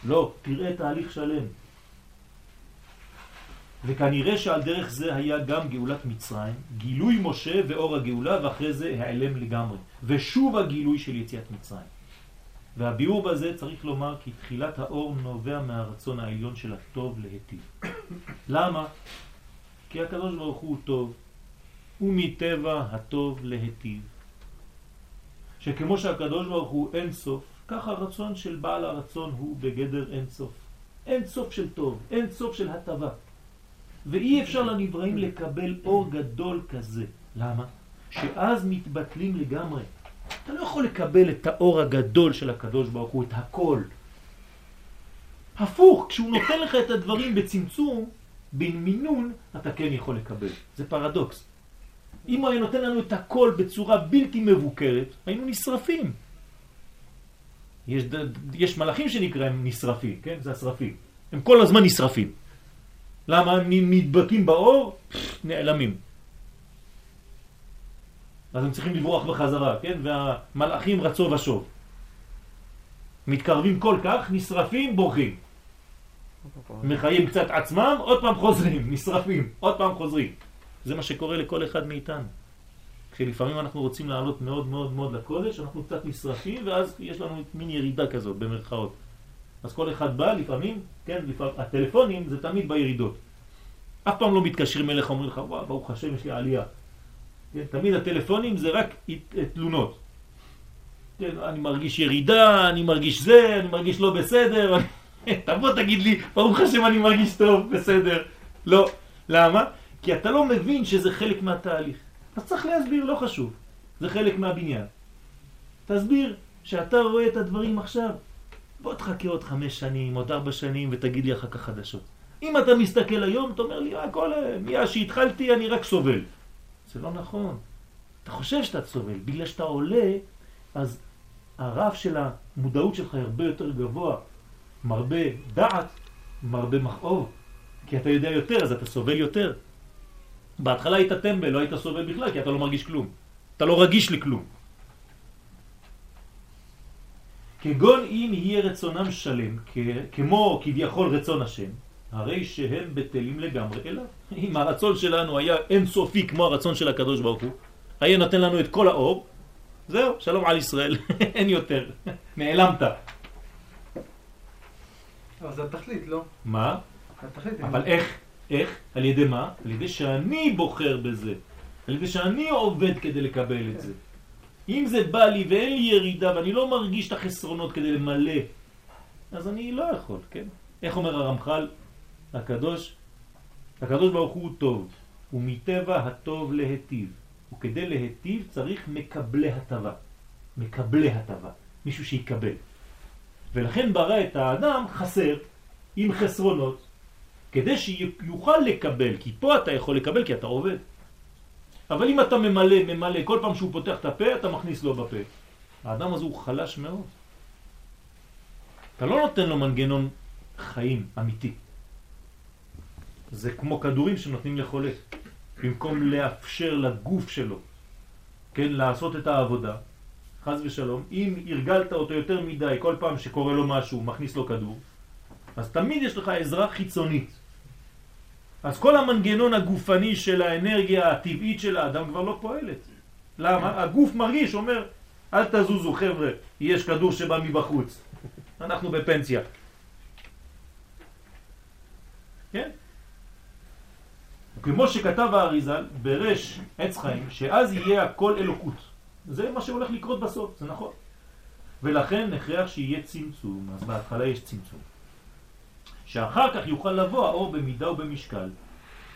לא, תראה תהליך שלם. וכנראה שעל דרך זה היה גם גאולת מצרים, גילוי משה ואור הגאולה, ואחרי זה העלם לגמרי. ושוב הגילוי של יציאת מצרים. והביאור בזה צריך לומר כי תחילת האור נובע מהרצון העליון של הטוב להיטיב. למה? כי הקדוש ברוך הוא טוב, ומטבע הטוב להיטיב. שכמו שהקדוש ברוך הוא אין סוף, כך הרצון של בעל הרצון הוא בגדר אין סוף. אין סוף של טוב, אין סוף של הטבה. ואי אפשר לנבראים לקבל אור גדול כזה. למה? שאז מתבטלים לגמרי. אתה לא יכול לקבל את האור הגדול של הקדוש ברוך הוא, את הכל. הפוך, כשהוא נותן לך את הדברים בצמצום, במינון, אתה כן יכול לקבל. זה פרדוקס. אם הוא היה נותן לנו את הכל בצורה בלתי מבוקרת, היינו נשרפים. יש, יש מלאכים שנקראים נשרפים, כן? זה השרפים. הם כל הזמן נשרפים. למה? הם נדבקים באור, נעלמים. אז הם צריכים לברוח בחזרה, כן? והמלאכים רצו ושוב. מתקרבים כל כך, נשרפים, בורחים. מחיים קצת עצמם, עוד פעם חוזרים, נשרפים, עוד פעם חוזרים. זה מה שקורה לכל אחד מאיתנו. כשלפעמים אנחנו רוצים לעלות מאוד מאוד מאוד לקודש, אנחנו קצת נשרפים, ואז יש לנו מין ירידה כזאת, במרכאות. אז כל אחד בא לפעמים, כן, לפעמים, הטלפונים זה תמיד בירידות. אף פעם לא מתקשרים אליך, אומרים לך, וואו, ברוך השם, יש לי עלייה. כן, תמיד הטלפונים זה רק תלונות. כן, אני מרגיש ירידה, אני מרגיש זה, אני מרגיש לא בסדר. תבוא תגיד לי, ברוך השם אני מרגיש טוב, בסדר. לא. למה? כי אתה לא מבין שזה חלק מהתהליך. אז צריך להסביר, לא חשוב. זה חלק מהבניין. תסביר שאתה רואה את הדברים עכשיו. בוא תחכה עוד חמש שנים, עוד ארבע שנים, ותגיד לי אחר כך חדשות. אם אתה מסתכל היום, אתה אומר לי, הכל, מאז שהתחלתי אני רק סובל. זה לא נכון. אתה חושב שאתה סובל. בגלל שאתה עולה, אז הרף של המודעות שלך הרבה יותר גבוה. מרבה דעת, מרבה מכאוב. כי אתה יודע יותר, אז אתה סובל יותר. בהתחלה היית טמבל, לא היית סובל בכלל, כי אתה לא מרגיש כלום. אתה לא רגיש לכלום. כגון אם יהיה רצונם שלם, כמו כביכול רצון השם, הרי שהם בטלים לגמרי אליו. אם הרצון שלנו היה אינסופי כמו הרצון של הקדוש ברוך הוא, היה נותן לנו את כל האור, זהו, שלום על ישראל, אין יותר, נעלמת. אבל זה התכלית, לא? מה? התכלית. אבל איך? איך? על ידי מה? על ידי שאני בוחר בזה. על ידי שאני עובד כדי לקבל את זה. אם זה בא לי ואין לי ירידה ואני לא מרגיש את החסרונות כדי למלא, אז אני לא יכול, כן? איך אומר הרמח"ל הקדוש? הקדוש ברוך הוא טוב, ומטבע הטוב להטיב. וכדי להטיב צריך מקבלי הטבה. מקבלי הטבה. מישהו שיקבל. ולכן ברא את האדם חסר, עם חסרונות, כדי שיוכל לקבל, כי פה אתה יכול לקבל כי אתה עובד. אבל אם אתה ממלא, ממלא, כל פעם שהוא פותח את הפה, אתה מכניס לו בפה. האדם הזה הוא חלש מאוד. אתה לא נותן לו מנגנון חיים אמיתי. זה כמו כדורים שנותנים לחולה. במקום לאפשר לגוף שלו, כן, לעשות את העבודה, חז ושלום, אם הרגלת אותו יותר מדי, כל פעם שקורה לו משהו, מכניס לו כדור, אז תמיד יש לך עזרה חיצונית. אז כל המנגנון הגופני של האנרגיה הטבעית של האדם כבר לא פועלת. למה? הגוף מרגיש, אומר, אל תזוזו חבר'ה, יש כדור שבא מבחוץ. אנחנו בפנסיה. כן? כמו שכתב האריזל ברש עץ חיים, שאז יהיה הכל אלוקות. זה מה שהולך לקרות בסוף, זה נכון. ולכן נכרח שיהיה צמצום, אז בהתחלה יש צמצום. שאחר כך יוכל לבוא האור במידה ובמשקל,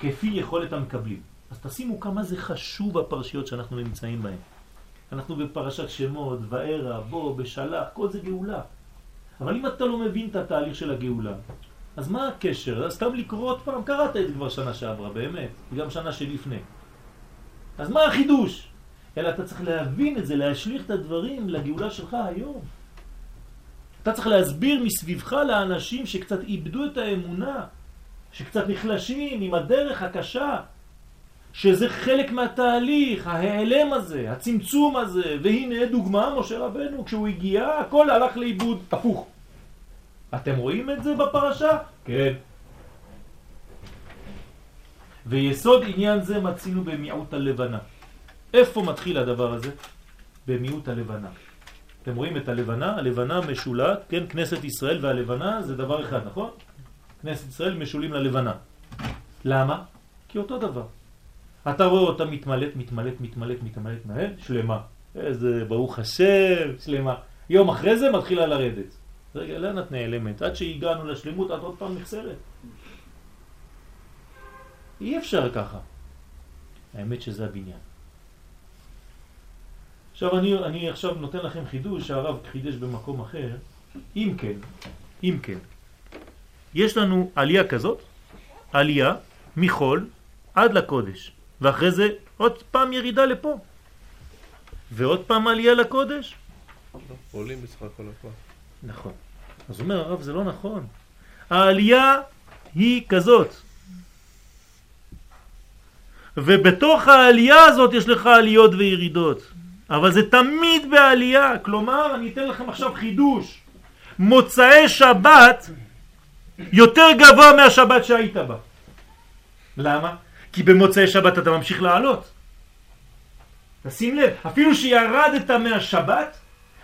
כפי יכולת המקבלים. אז תשימו כמה זה חשוב הפרשיות שאנחנו נמצאים בהן. אנחנו בפרשת שמות, וערה, בוא, בשלח, כל זה גאולה. אבל אם אתה לא מבין את התהליך של הגאולה, אז מה הקשר? אז סתם לקרוא עוד פעם, קראת את זה כבר שנה שעברה, באמת, גם שנה שלפני. אז מה החידוש? אלא אתה צריך להבין את זה, להשליך את הדברים לגאולה שלך היום. אתה צריך להסביר מסביבך לאנשים שקצת איבדו את האמונה, שקצת נחלשים עם הדרך הקשה, שזה חלק מהתהליך, ההיעלם הזה, הצמצום הזה, והנה דוגמה, משה רבנו, כשהוא הגיע, הכל הלך לאיבוד הפוך. אתם רואים את זה בפרשה? כן. ויסוד עניין זה מצינו במיעוט הלבנה. איפה מתחיל הדבר הזה? במיעוט הלבנה. אתם רואים את הלבנה, הלבנה משולת, כן, כנסת ישראל והלבנה זה דבר אחד, נכון? כנסת ישראל משולים ללבנה. למה? כי אותו דבר. אתה רואה אותה מתמלאת, מתמלאת, מתמלאת, מתמלאת, מתמלאת, שלמה. איזה ברוך השם, שלמה. יום אחרי זה מתחילה לרדת. רגע, לאן את נעלמת? עד שהגענו לשלמות, את עוד פעם נחסרת. אי אפשר ככה. האמת שזה הבניין. עכשיו אני, אני עכשיו נותן לכם חידוש שהרב חידש במקום אחר. אם כן, אם כן, יש לנו עלייה כזאת, עלייה מחול עד לקודש, ואחרי זה עוד פעם ירידה לפה, ועוד פעם עלייה לקודש. עולים בסך הכל הכל. נכון. אז אומר הרב, זה לא נכון. העלייה היא כזאת. ובתוך העלייה הזאת יש לך עליות וירידות. אבל זה תמיד בעלייה. כלומר, אני אתן לכם עכשיו חידוש. מוצאי שבת יותר גבוה מהשבת שהיית בה. למה? כי במוצאי שבת אתה ממשיך לעלות. תשים לב, אפילו שירדת מהשבת,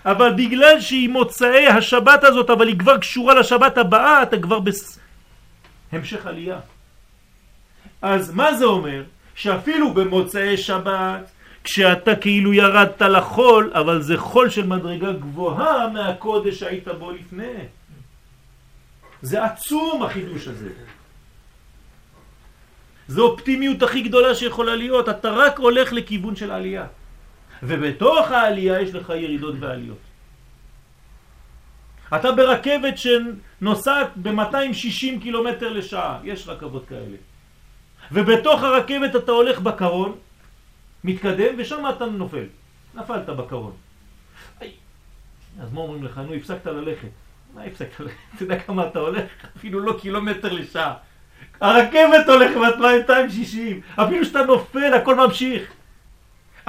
אבל בגלל שהיא מוצאי השבת הזאת, אבל היא כבר קשורה לשבת הבאה, אתה כבר בהמשך עלייה. אז מה זה אומר? שאפילו במוצאי שבת, כשאתה כאילו ירדת לחול, אבל זה חול של מדרגה גבוהה מהקודש שהיית בו לפני. זה עצום החידוש הזה. זו אופטימיות הכי גדולה שיכולה להיות, אתה רק הולך לכיוון של עלייה. ובתוך העלייה יש לך ירידות ועליות. אתה ברכבת שנוסעת ב-260 קילומטר לשעה, יש רכבות כאלה. ובתוך הרכבת אתה הולך בקרון, מתקדם, ושם אתה נופל. נפלת בקרון. אז מה אומרים לך? נו, הפסקת ללכת. מה הפסקת ללכת? אתה יודע כמה אתה הולך? אפילו לא קילומטר לשעה. הרכבת הולכת ב-260, אפילו שאתה נופל, הכל ממשיך.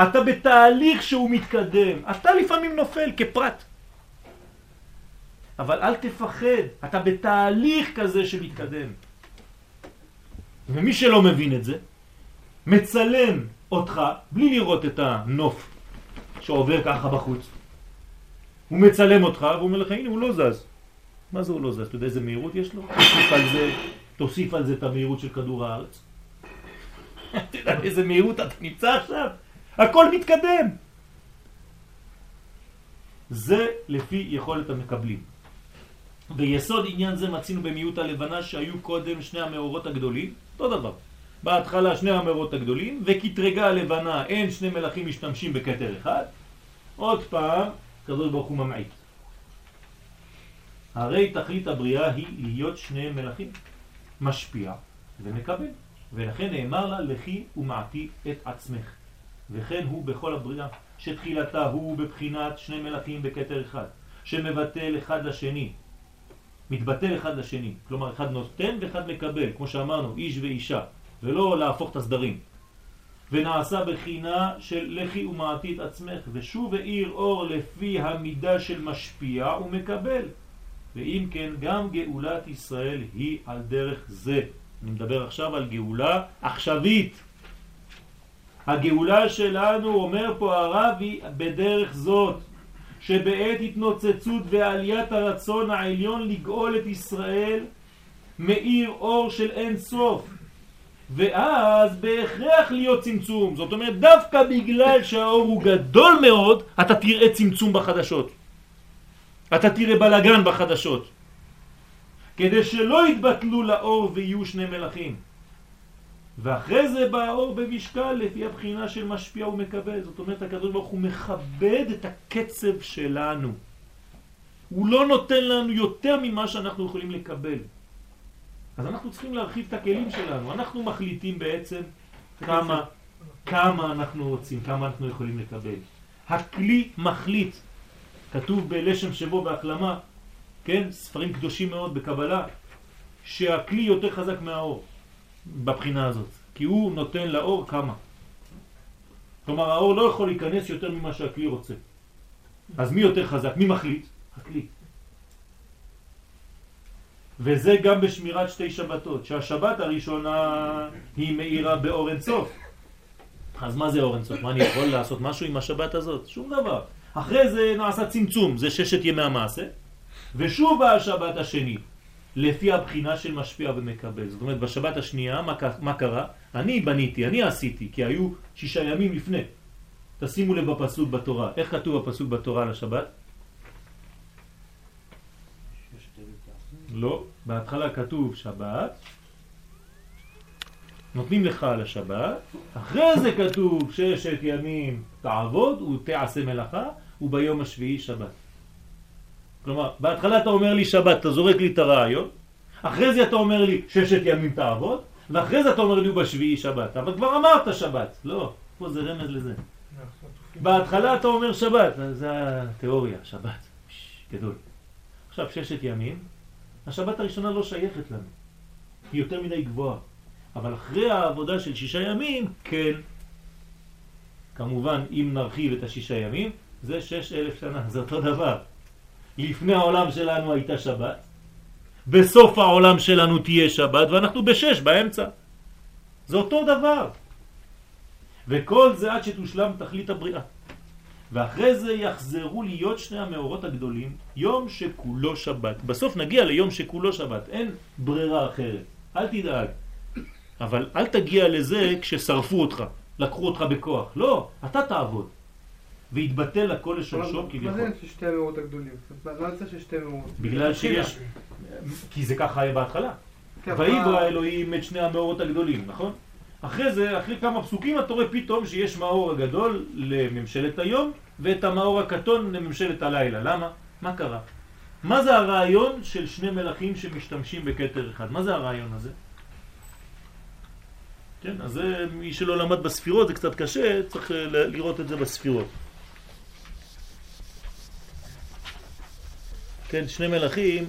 אתה בתהליך שהוא מתקדם. אתה לפעמים נופל כפרט. אבל אל תפחד, אתה בתהליך כזה שמתקדם. ומי שלא מבין את זה, מצלם אותך בלי לראות את הנוף שעובר ככה בחוץ. הוא מצלם אותך והוא אומר לך, הנה הוא לא זז. מה זה הוא לא זז? אתה יודע איזה מהירות יש לו? תוסיף על זה, תוסיף על זה את המהירות של כדור הארץ. אתה יודע איזה מהירות אתה נמצא עכשיו? הכל מתקדם. זה לפי יכולת המקבלים. ביסוד עניין זה מצינו במיעוט הלבנה שהיו קודם שני המאורות הגדולים, אותו דבר. בהתחלה שני המאורות הגדולים, וכתרגה הלבנה אין שני מלאכים משתמשים בכתר אחד, עוד פעם, קדוש ברוך הוא ממעיט. הרי תכלית הבריאה היא להיות שני מלאכים, משפיע ומקבל, ולכן נאמר לה לכי ומעטי את עצמך, וכן הוא בכל הבריאה, שתחילתה הוא בבחינת שני מלאכים בכתר אחד, שמבטל אחד לשני, מתבטל אחד לשני, כלומר אחד נותן ואחד מקבל, כמו שאמרנו, איש ואישה, ולא להפוך את הסדרים. ונעשה בחינה של לכי ומעטית עצמך, ושוב האיר אור לפי המידה של משפיע ומקבל. ואם כן, גם גאולת ישראל היא על דרך זה. אני מדבר עכשיו על גאולה עכשווית. הגאולה שלנו, אומר פה הרב, היא בדרך זאת. שבעת התנוצצות ועליית הרצון העליון לגאול את ישראל מאיר אור של אין סוף ואז בהכרח להיות צמצום זאת אומרת דווקא בגלל שהאור הוא גדול מאוד אתה תראה צמצום בחדשות אתה תראה בלגן בחדשות כדי שלא יתבטלו לאור ויהיו שני מלאכים ואחרי זה בא האור במשקל לפי הבחינה של משפיע ומקבל. זאת אומרת, הקדוש ברוך הוא מכבד את הקצב שלנו. הוא לא נותן לנו יותר ממה שאנחנו יכולים לקבל. אז אנחנו צריכים להרחיב את הכלים שלנו. אנחנו מחליטים בעצם כמה, כמה אנחנו רוצים, כמה אנחנו יכולים לקבל. הכלי מחליט. כתוב בלשם שבו בהקלמה, כן, ספרים קדושים מאוד בקבלה, שהכלי יותר חזק מהאור. בבחינה הזאת, כי הוא נותן לאור כמה. כלומר האור לא יכול להיכנס יותר ממה שהכלי רוצה. אז מי יותר חזק? מי מחליט? הכלי. וזה גם בשמירת שתי שבתות, שהשבת הראשונה היא מאירה באור אינסוף. אז מה זה אור אינסוף? מה אני יכול לעשות משהו עם השבת הזאת? שום דבר. אחרי זה נעשה צמצום, זה ששת ימי המעשה, ושוב בא השבת השני, לפי הבחינה של משפיע ומקבל. זאת אומרת, בשבת השנייה, מה, מה קרה? אני בניתי, אני עשיתי, כי היו שישה ימים לפני. תשימו לב בפסוק בתורה. איך כתוב בפסוק בתורה על השבת? לא, בהתחלה כתוב שבת, נותנים לך על השבת, אחרי זה כתוב ששת ימים תעבוד ותעשה מלאכה וביום השביעי שבת. כלומר, בהתחלה אתה אומר לי שבת, אתה זורק לי את הרעיון, אחרי זה אתה אומר לי ששת ימים תעבוד, ואחרי זה אתה אומר לי בשביעי שבת, אבל כבר אמרת שבת. לא, פה זה רמז לזה. בהתחלה אתה אומר שבת, זה התיאוריה, שבת, גדול. עכשיו ששת ימים, השבת הראשונה לא שייכת לנו, היא יותר מדי גבוהה. אבל אחרי העבודה של שישה ימים, כן, כמובן אם נרחיב את השישה ימים, זה שש אלף שנה, זה אותו דבר. לפני העולם שלנו הייתה שבת, בסוף העולם שלנו תהיה שבת, ואנחנו בשש באמצע. זה אותו דבר. וכל זה עד שתושלם תכלית הבריאה. ואחרי זה יחזרו להיות שני המאורות הגדולים, יום שכולו שבת. בסוף נגיע ליום שכולו שבת, אין ברירה אחרת. אל תדאג. אבל אל תגיע לזה כששרפו אותך, לקחו אותך בכוח. לא, אתה תעבוד. והתבטל הכל לשורשו כביכול. מה זה ששתי המאורות הגדולים? מה זה ששתי המאורות? בגלל שיש... כי זה ככה היה בהתחלה. כן, ויברא האלוהים את שני המאורות הגדולים, נכון? אחרי זה, אחרי כמה פסוקים אתה רואה פתאום שיש מאור הגדול לממשלת היום ואת המאור הקטון לממשלת הלילה. למה? מה קרה? מה זה הרעיון של שני מלאכים שמשתמשים בקטר אחד? מה זה הרעיון הזה? כן, אז זה, מי שלא למד בספירות זה קצת קשה, צריך לראות את זה בספירות. כן, שני מלאכים,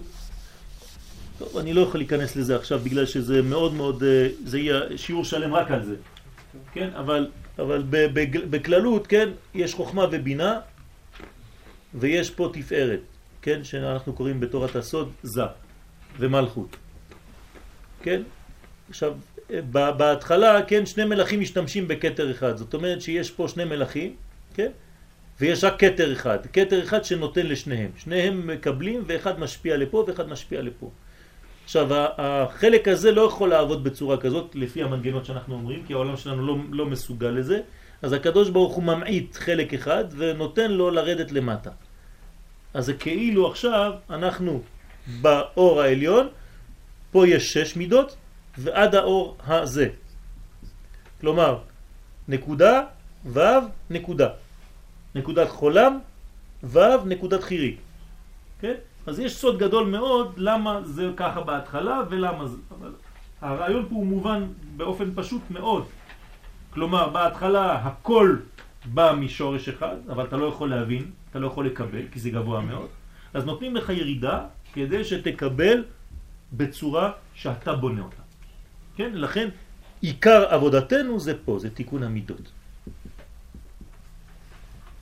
טוב, אני לא יכול להיכנס לזה עכשיו בגלל שזה מאוד מאוד, אה, זה יהיה שיעור שלם רק על זה, כן, אבל, אבל בכללות, כן, יש חוכמה ובינה ויש פה תפארת, כן, שאנחנו קוראים בתורת הסוד זה ומלכות, כן, עכשיו בהתחלה, כן, שני מלאכים משתמשים בכתר אחד, זאת אומרת שיש פה שני מלאכים, כן, ויש רק כתר אחד, כתר אחד שנותן לשניהם, שניהם מקבלים ואחד משפיע לפה ואחד משפיע לפה. עכשיו, החלק הזה לא יכול לעבוד בצורה כזאת, לפי המנגנות שאנחנו אומרים, כי העולם שלנו לא, לא מסוגל לזה, אז הקדוש ברוך הוא ממעיט חלק אחד ונותן לו לרדת למטה. אז זה כאילו עכשיו אנחנו באור העליון, פה יש שש מידות, ועד האור הזה. כלומר, נקודה, ו', נקודה. נקודת חולם, ו', נקודת חירי. כן? אז יש סוד גדול מאוד למה זה ככה בהתחלה ולמה זה. אבל הרעיון פה הוא מובן באופן פשוט מאוד. כלומר, בהתחלה הכל בא משורש אחד, אבל אתה לא יכול להבין, אתה לא יכול לקבל, כי זה גבוה מאוד. אז נותנים לך ירידה כדי שתקבל בצורה שאתה בונה אותה. כן? לכן עיקר עבודתנו זה פה, זה תיקון המידות.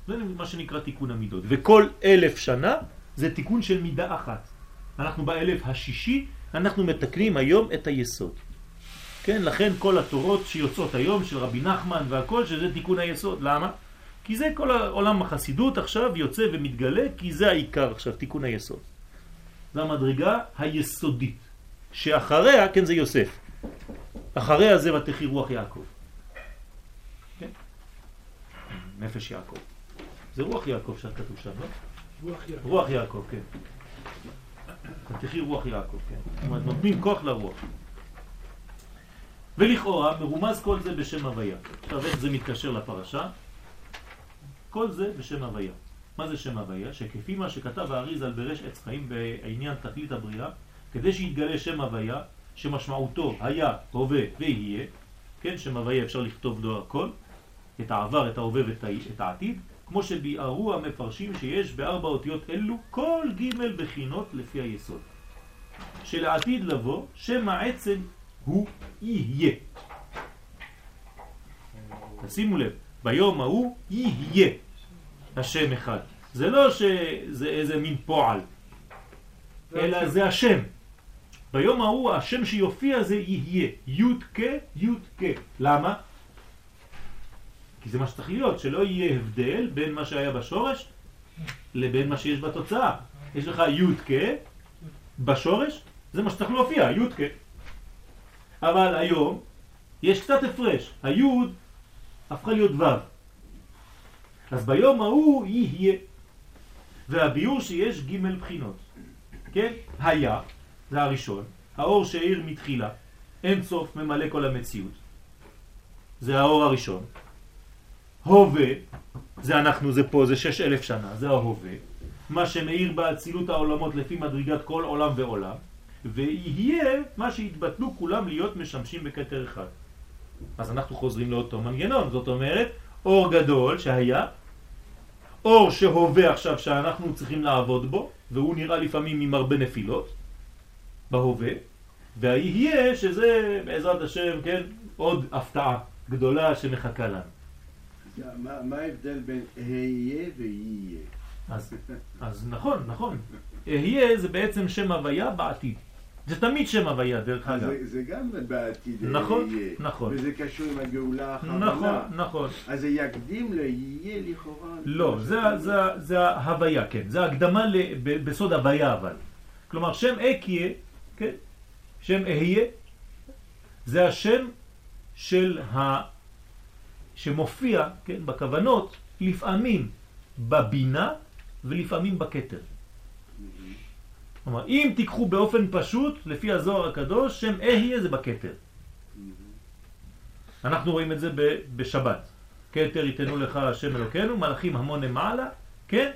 זה מה שנקרא תיקון המידות. וכל אלף שנה זה תיקון של מידה אחת. אנחנו באלף השישי, אנחנו מתקנים היום את היסוד. כן, לכן כל התורות שיוצאות היום של רבי נחמן והכל, שזה תיקון היסוד. למה? כי זה כל העולם החסידות עכשיו יוצא ומתגלה, כי זה העיקר עכשיו, תיקון היסוד. זה המדרגה היסודית, שאחריה, כן, זה יוסף. אחרי הזה ותחי רוח יעקב. כן? נפש יעקב. זה רוח יעקב שכתוב שם, לא? רוח יעקב. כן. ותחי רוח יעקב, כן. זאת אומרת, נותנים כוח לרוח. ולכאורה מרומז כל זה בשם הוויה. עכשיו איך זה מתקשר לפרשה? כל זה בשם הוויה. מה זה שם הוויה? שכפי מה שכתב האריז על ברש עץ חיים בעניין תכלית הבריאה, כדי שיתגלה שם הוויה, שמשמעותו היה, הווה ויהיה, כן, שם הוויה אפשר לכתוב לו הכל, את העבר, את ההווה ואת העתיד, כמו שביארו המפרשים שיש בארבע אותיות אלו כל ג' בחינות לפי היסוד. שלעתיד לבוא, שם העצם הוא יהיה. תשימו לב, ביום ההוא יהיה השם אחד. זה לא שזה איזה מין פועל, אלא זה השם. ביום ההוא השם שיופיע זה יהיה, י' כ' י' כ'. למה? כי זה מה שצריך להיות, שלא יהיה הבדל בין מה שהיה בשורש לבין מה שיש בתוצאה. יש לך י' כ' בשורש, זה מה שצריך להופיע, י' כ'. אבל היום יש קצת הפרש, הי' הפכה להיות ו'. אז ביום ההוא יהיה. והביור שיש ג' בחינות. כן? היה, זה הראשון, האור שהאיר מתחילה, אין סוף ממלא כל המציאות. זה האור הראשון. הווה, זה אנחנו, זה פה, זה שש אלף שנה, זה ההווה. מה שמאיר באצילות העולמות לפי מדרגת כל עולם ועולם. ויהיה מה שהתבטלו כולם להיות משמשים בכתר אחד. אז אנחנו חוזרים לאותו מנגנון, זאת אומרת, אור גדול שהיה, אור שהווה עכשיו שאנחנו צריכים לעבוד בו, והוא נראה לפעמים עם הרבה נפילות, בהווה, והיהיה שזה בעזרת השם, כן, עוד הפתעה גדולה שמחכה לנו. מה ההבדל בין אהיה ויהיה? אז, נכון, נכון. אהיה זה בעצם שם הוויה בעתיד. זה תמיד שם הוויה, דרך אגב. זה- זה גם בעתיד נכון, אהיה. נכון. וזה קשור עם הגאולה האחרונה. נכון, נכון. אז זה יקדים ליהיה לכאורה. לא, זה, זה, זה ההוויה, כן. זה הקדמה בסוד הוויה אבל. כלומר, שם אקיה, כן? שם אהיה, זה השם של ה... שמופיע, כן, בכוונות, לפעמים בבינה ולפעמים בכתר. כלומר, אם תיקחו באופן פשוט, לפי הזוהר הקדוש, שם אהיה זה בכתר. אנחנו רואים את זה בשבת. כתר ייתנו לך השם אלוקינו, מלאכים המון למעלה, כן?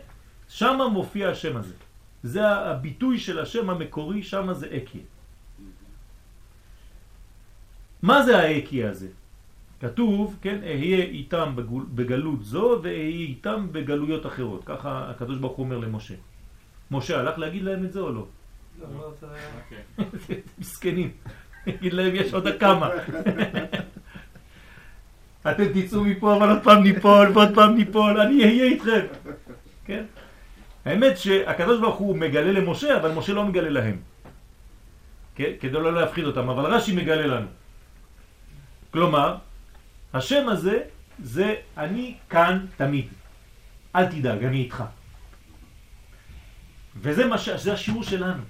שם מופיע השם הזה. זה הביטוי של השם המקורי, שם זה אקיה. מה זה האקיה הזה? כתוב, כן, אהיה איתם בגול- בגלות זו ואהיה איתם בגלויות אחרות. ככה הקדוש ברוך הוא אומר למשה. משה הלך להגיד להם את זה או לא? לא, לא רוצה היה. מסכנים. יגיד להם יש עוד כמה. אתם תצאו מפה אבל עוד פעם ניפול ועוד פעם ניפול, אני אהיה איתכם. כן? האמת שהקדוש ברוך הוא מגלה למשה, אבל משה לא מגלה להם. כן? כדי לא להפחיד אותם, אבל רש"י מגלה לנו. כלומר, השם הזה זה אני כאן תמיד. אל תדאג, אני איתך. וזה מה ש... זה השיעור שלנו.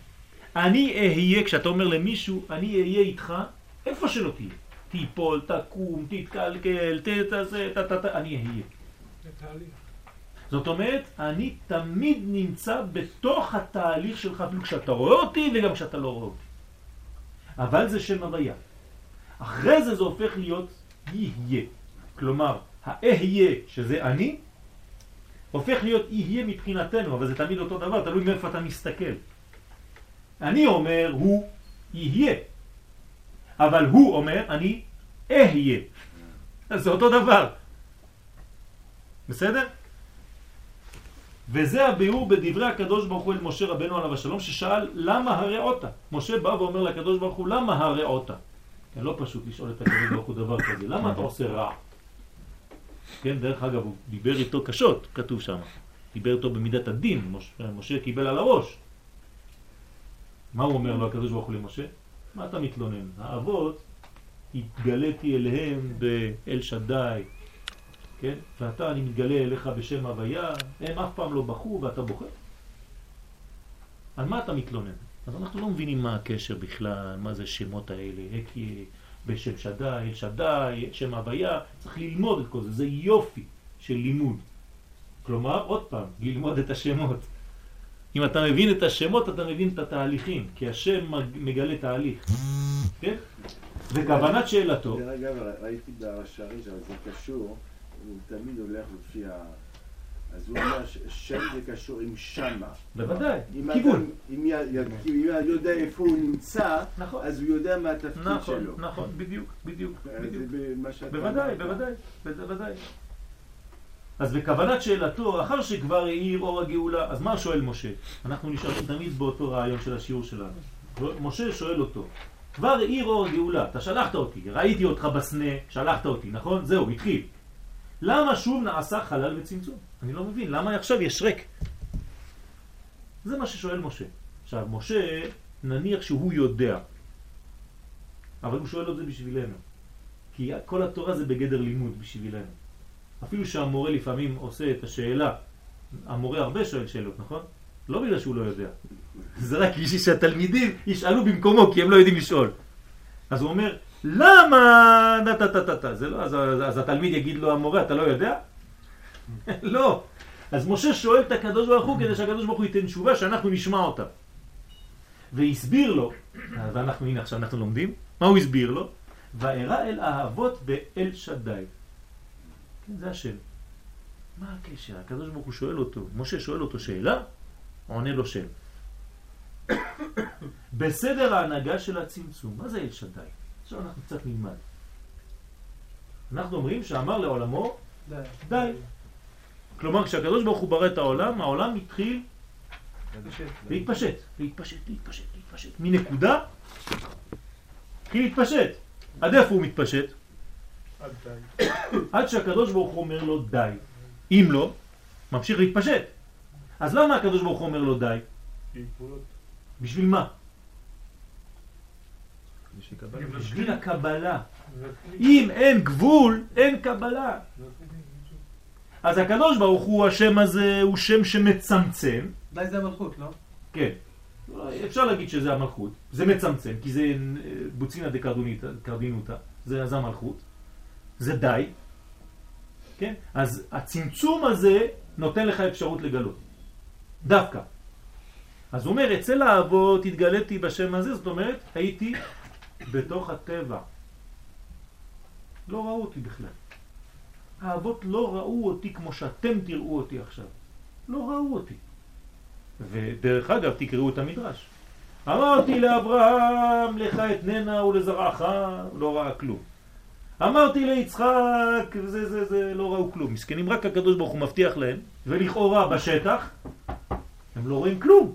אני אהיה, כשאתה אומר למישהו, אני אהיה איתך, איפה שלא תהיה. תיפול, תקום, תתקלקל, תתעשה, תתת, אני אהיה. זאת אומרת, אני תמיד נמצא בתוך התהליך שלך, אפילו כשאתה רואה אותי וגם כשאתה לא רואה אותי. אבל זה שם הוויה. אחרי זה זה הופך להיות יהיה. כלומר, האהיה, שזה אני, הופך להיות יהיה מבחינתנו, אבל זה תמיד אותו דבר, תלוי מאיפה אתה מסתכל. אני אומר, הוא יהיה. אבל הוא אומר, אני אהיה. אז זה אותו דבר. בסדר? וזה הביאור בדברי הקדוש ברוך הוא אל משה רבנו עליו השלום ששאל למה הרעותה? משה בא ואומר לקדוש ברוך הוא למה הרעותה? כן, לא פשוט לשאול את הקדוש ברוך הוא דבר כזה, למה אתה עושה רע? כן, דרך אגב הוא דיבר איתו קשות, כתוב שם, דיבר איתו במידת הדין, משה, משה קיבל על הראש. מה הוא אומר לו הקדוש ברוך הוא למשה? מה אתה מתלונן? האבות התגליתי אליהם באל שדי, כן? ואתה, אני מתגלה אליך בשם הוויה, הם אף פעם לא בכו ואתה בוכה. על מה אתה מתלונן? אז אנחנו לא מבינים מה הקשר בכלל, מה זה השמות האלה, הקי בשם שדי, אל שדי, שם הוויה, צריך ללמוד את כל זה, זה יופי של לימוד. כלומר, עוד פעם, ללמוד את השמות. אם אתה מבין את השמות, אתה מבין את התהליכים, כי השם מג- מגלה תהליך, כן? וכוונת שאלתו, דרך אגב, ראיתי ברש"רי אבל זה קשור, הוא תמיד הולך לפי ה... אז הוא אומר ששם זה קשור עם שמה. בוודאי, כיוון. אם אם יודע איפה הוא נמצא, נכון. אז הוא יודע מה התפקיד נכון, שלו. נכון, בדיוק, בדיוק, בדיוק. שאתה בוודאי. בוודאי, בוודאי. אז בכוונת שאלתו, אחר שכבר האיר אור הגאולה, אז מה שואל משה? אנחנו נשארים תמיד באותו רעיון של השיעור שלנו. משה שואל אותו, כבר האיר אור הגאולה, אתה שלחת אותי, ראיתי אותך בסנה, שלחת אותי, נכון? זהו, התחיל. למה שוב נעשה חלל וצמצום? אני לא מבין, למה עכשיו יש ריק? זה מה ששואל משה. עכשיו, משה נניח שהוא יודע, אבל הוא שואל את זה בשבילנו. כי כל התורה זה בגדר לימוד בשבילנו. אפילו שהמורה לפעמים עושה את השאלה, המורה הרבה שואל שאלות, נכון? לא בגלל שהוא לא יודע. זה רק בשביל שהתלמידים ישאלו במקומו, כי הם לא יודעים לשאול. אז הוא אומר, למה זה לא, אז, אז, אז התלמיד יגיד לו המורה, אתה לא יודע? לא. אז משה שואל את הקדוש ברוך הוא כדי שהקדוש ברוך הוא ייתן תשובה שאנחנו נשמע אותה. והסביר לו, ואנחנו, הנה עכשיו אנחנו לומדים, מה הוא הסביר לו? וארא אל האהבות באל שדי. כן, זה השם. מה הקשר? הקדוש ברוך הוא שואל אותו, משה שואל אותו שאלה, עונה לו שם. בסדר ההנהגה של הצמצום, מה זה אל שדי? עכשיו אנחנו קצת נלמד. אנחנו אומרים שאמר לעולמו די. די. כלומר, כשהקדוש ברוך הוא ברא את העולם, העולם התחיל להתפשט, להתפשט, להתפשט, להתפשט. מנקודה התחיל להתפשט. עד איפה הוא מתפשט? עד שהקדוש ברוך הוא אומר לו די. אם לא, ממשיך להתפשט. אז למה הקדוש ברוך הוא אומר לו די? בשביל מה? בשביל בשביל הקבלה. זה- אם אין גבול, אין קבלה. אז הקדוש ברוך הוא, השם הזה, הוא שם שמצמצם. די זה המלכות, לא? כן. אפשר להגיד שזה המלכות. זה מצמצם, כי זה אה, בוצינא דקרדינותא. זה זה המלכות. זה די. כן? אז הצמצום הזה נותן לך אפשרות לגלות. דווקא. אז הוא אומר, אצל האבות התגליתי בשם הזה, זאת אומרת, הייתי בתוך הטבע. לא ראו אותי בכלל. האבות לא ראו אותי כמו שאתם תראו אותי עכשיו. לא ראו אותי. ודרך אגב, תקראו את המדרש. אמרתי לאברהם, לך אתננה ולזרעך, לא ראה כלום. אמרתי ליצחק, זה, זה, זה, לא ראו כלום. מסכנים, רק הקדוש ברוך הוא מבטיח להם, ולכאורה בשטח, הם לא רואים כלום.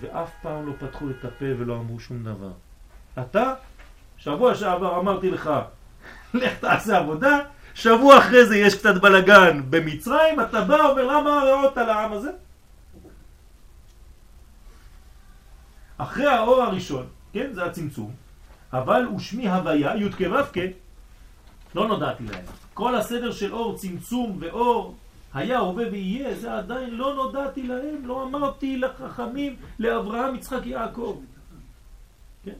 ואף פעם לא פתחו את הפה ולא אמרו שום דבר. אתה, שבוע שעבר אמרתי לך, לך תעשה עבודה, שבוע אחרי זה יש קצת בלגן במצרים, אתה בא אומר למה הרעות על העם הזה? אחרי האור הראשון, כן, זה הצמצום, אבל ושמי הוויה, י' כו' לא נודעתי להם. כל הסדר של אור צמצום ואור היה, הווה ויהיה, זה עדיין לא נודעתי להם, לא אמרתי לחכמים, לאברהם, יצחק, יעקב. כן?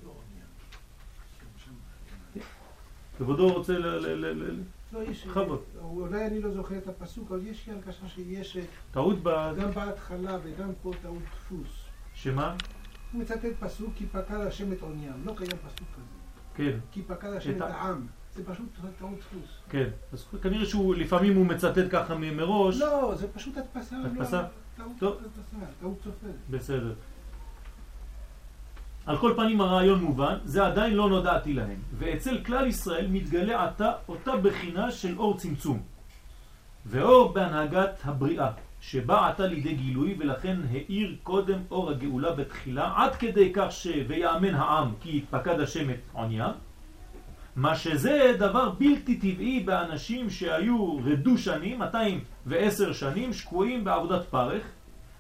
כבודו רוצה ל... ל, ל, ל לא, יש... בכבוד. אולי אני לא זוכר את הפסוק, אבל יש לי הרגשה שיש אה, טעות ב... גם בהתחלה וגם פה טעות דפוס. שמה? הוא מצטט פסוק כי פקד השם את עוניים. לא קיים פסוק כזה. כן, כי פקד השם את העם. זה פשוט טעות דפוס. כן. אז כנראה שהוא, לפעמים הוא מצטט ככה מראש. לא, זה פשוט הדפסה. לא, הדפסה? טעות. הדפסה, טעות סופר. בסדר. על כל פנים הרעיון מובן, זה עדיין לא נודעתי להם. ואצל כלל ישראל מתגלה עתה אותה בחינה של אור צמצום. ואור בהנהגת הבריאה, שבא עתה לידי גילוי ולכן האיר קודם אור הגאולה בתחילה, עד כדי כך ש... ויאמן העם כי פקד השם את עוניים, מה שזה דבר בלתי טבעי באנשים שהיו רדו שנים, 210 שנים, שקועים בעבודת פרך,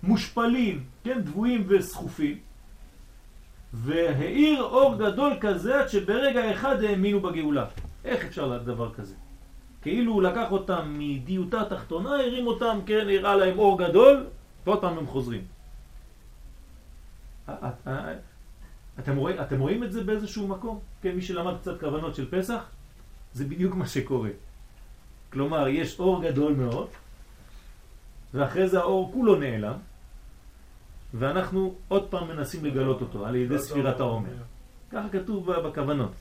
מושפלים, כן, דבויים וסחופים, והאיר אור גדול כזה עד שברגע אחד האמינו בגאולה. איך אפשר לדבר כזה? כאילו הוא לקח אותם מדיוטה התחתונה, הרים אותם, כן, הראה להם אור גדול, ועוד פעם הם חוזרים. אתם רואים, אתם רואים את זה באיזשהו מקום? כן, מי שלמד קצת כוונות של פסח, זה בדיוק מה שקורה. כלומר, יש אור גדול מאוד, ואחרי זה האור כולו נעלם, ואנחנו עוד פעם מנסים לגלות אותו על ידי ספירת העומר. ככה כתוב בכוונות.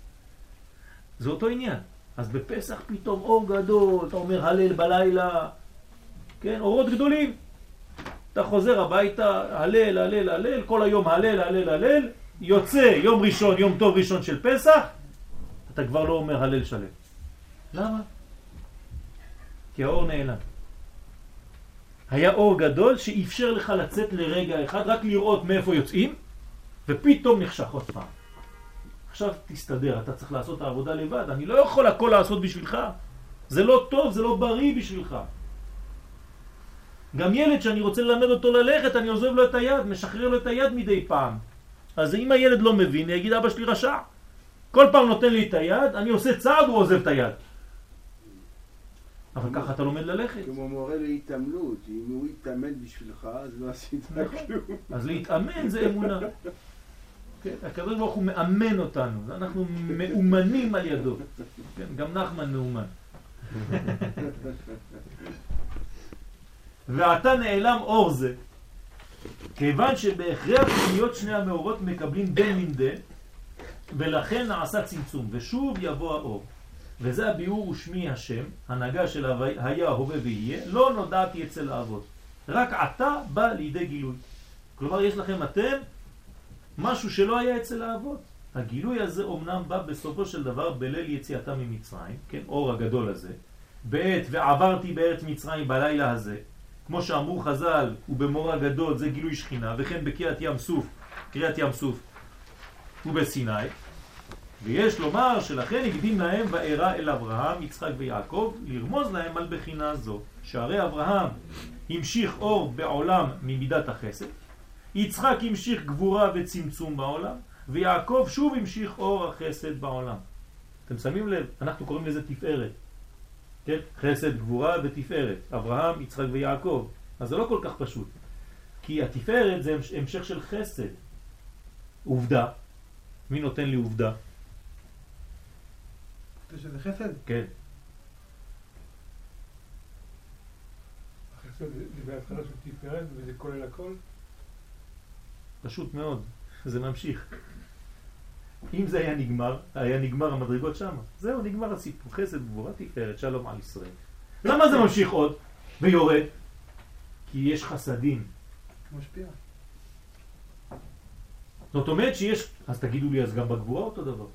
זה אותו עניין. אז בפסח פתאום אור גדול, אתה אומר הלל בלילה, כן, אורות גדולים. אתה חוזר הביתה, הלל, הלל, הלל, כל היום הלל, הלל, הלל, יוצא יום ראשון, יום טוב ראשון של פסח, אתה כבר לא אומר הלל שלם. למה? כי האור נעלם. היה אור גדול שאפשר לך לצאת לרגע אחד, רק לראות מאיפה יוצאים, ופתאום נחשך עוד פעם. עכשיו תסתדר, אתה צריך לעשות את העבודה לבד, אני לא יכול הכל לעשות בשבילך. זה לא טוב, זה לא בריא בשבילך. גם ילד שאני רוצה ללמד אותו ללכת, אני עוזב לו את היד, משחרר לו את היד מדי פעם. אז אם הילד לא מבין, יגיד אבא שלי רשע. כל פעם נותן לי את היד, אני עושה צעד, הוא עוזב את היד. אבל ככה אתה לומד ללכת. כמו מורה להתעמלות, אם הוא יתאמן בשבילך, אז לא עשית כלום. אז להתאמן זה אמונה. כן, הקדוש ברוך הוא מאמן אותנו, אנחנו מאומנים על ידו. כן, גם נחמן מאומן. ועתה נעלם אור זה, כיוון שבהכרח להיות שני המאורות מקבלים דן מן דן, ולכן נעשה צמצום, ושוב יבוא האור. וזה הביאור ושמי השם, הנהגה של היה, הווה ויהיה, לא נודעתי אצל האבות. רק עתה בא לידי גילוי. כלומר, יש לכם אתם משהו שלא היה אצל האבות. הגילוי הזה אומנם בא בסופו של דבר בליל יציאתם ממצרים, כן, אור הגדול הזה, בעת ועברתי בארץ מצרים בלילה הזה, כמו שאמרו חז"ל, ובמור הגדול זה גילוי שכינה, וכן בקריאת ים סוף, קריאת ים סוף ובסיני, ויש לומר שלכן הקדים להם ואירע אל אברהם, יצחק ויעקב, לרמוז להם על בחינה זו, שהרי אברהם המשיך אור בעולם ממידת החסד, יצחק המשיך גבורה וצמצום בעולם, ויעקב שוב המשיך אור החסד בעולם. אתם שמים לב, אנחנו קוראים לזה תפארת. כן? חסד, גבורה ותפארת. אברהם, יצחק ויעקב. אז זה לא כל כך פשוט. כי התפארת זה המש- המשך של חסד. עובדה. מי נותן לי עובדה? זה שזה חסד? כן. החסד זה בהתחלה של תפארת וזה כולל הכל. פשוט מאוד. זה ממשיך. אם זה היה נגמר, היה נגמר המדרגות שם. זהו, נגמר הסיפור. חסד, גבורה, תפארת, שלום על ישראל. למה זה ממשיך עוד ויורד? כי יש חסדים. משפיע. זאת אומרת שיש, אז תגידו לי, אז גם בגבורה אותו דבר.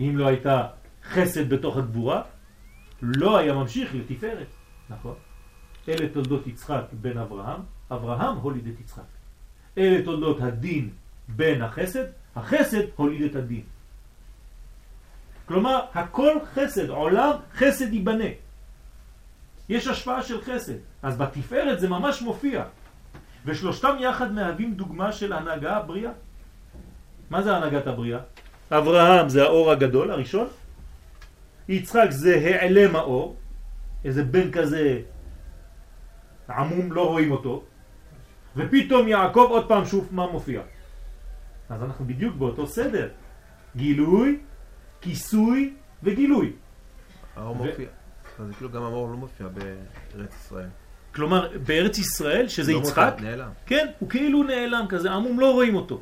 אם לא הייתה חסד בתוך הגבורה, לא היה ממשיך לתפארת, נכון? אלה תולדות יצחק בן אברהם, אברהם הוליד את יצחק. אלה תולדות הדין בן החסד, החסד הוליד את הדין. כלומר, הכל חסד, עולם חסד ייבנה. יש השפעה של חסד, אז בתפארת זה ממש מופיע. ושלושתם יחד מהווים דוגמה של הנהגה הבריאה. מה זה הנהגת הבריאה? אברהם זה האור הגדול הראשון, יצחק זה העלם האור, איזה בן כזה עמום, לא רואים אותו, ופתאום יעקב עוד פעם שוב מה מופיע. אז אנחנו בדיוק באותו סדר, גילוי, כיסוי וגילוי. האור ו- מופיע. אז כאילו גם האור לא מופיע בארץ ישראל. כלומר, בארץ ישראל, שזה לא יצחק, מופיע, נעלם. כן, הוא כאילו נעלם כזה, עמום, לא רואים אותו.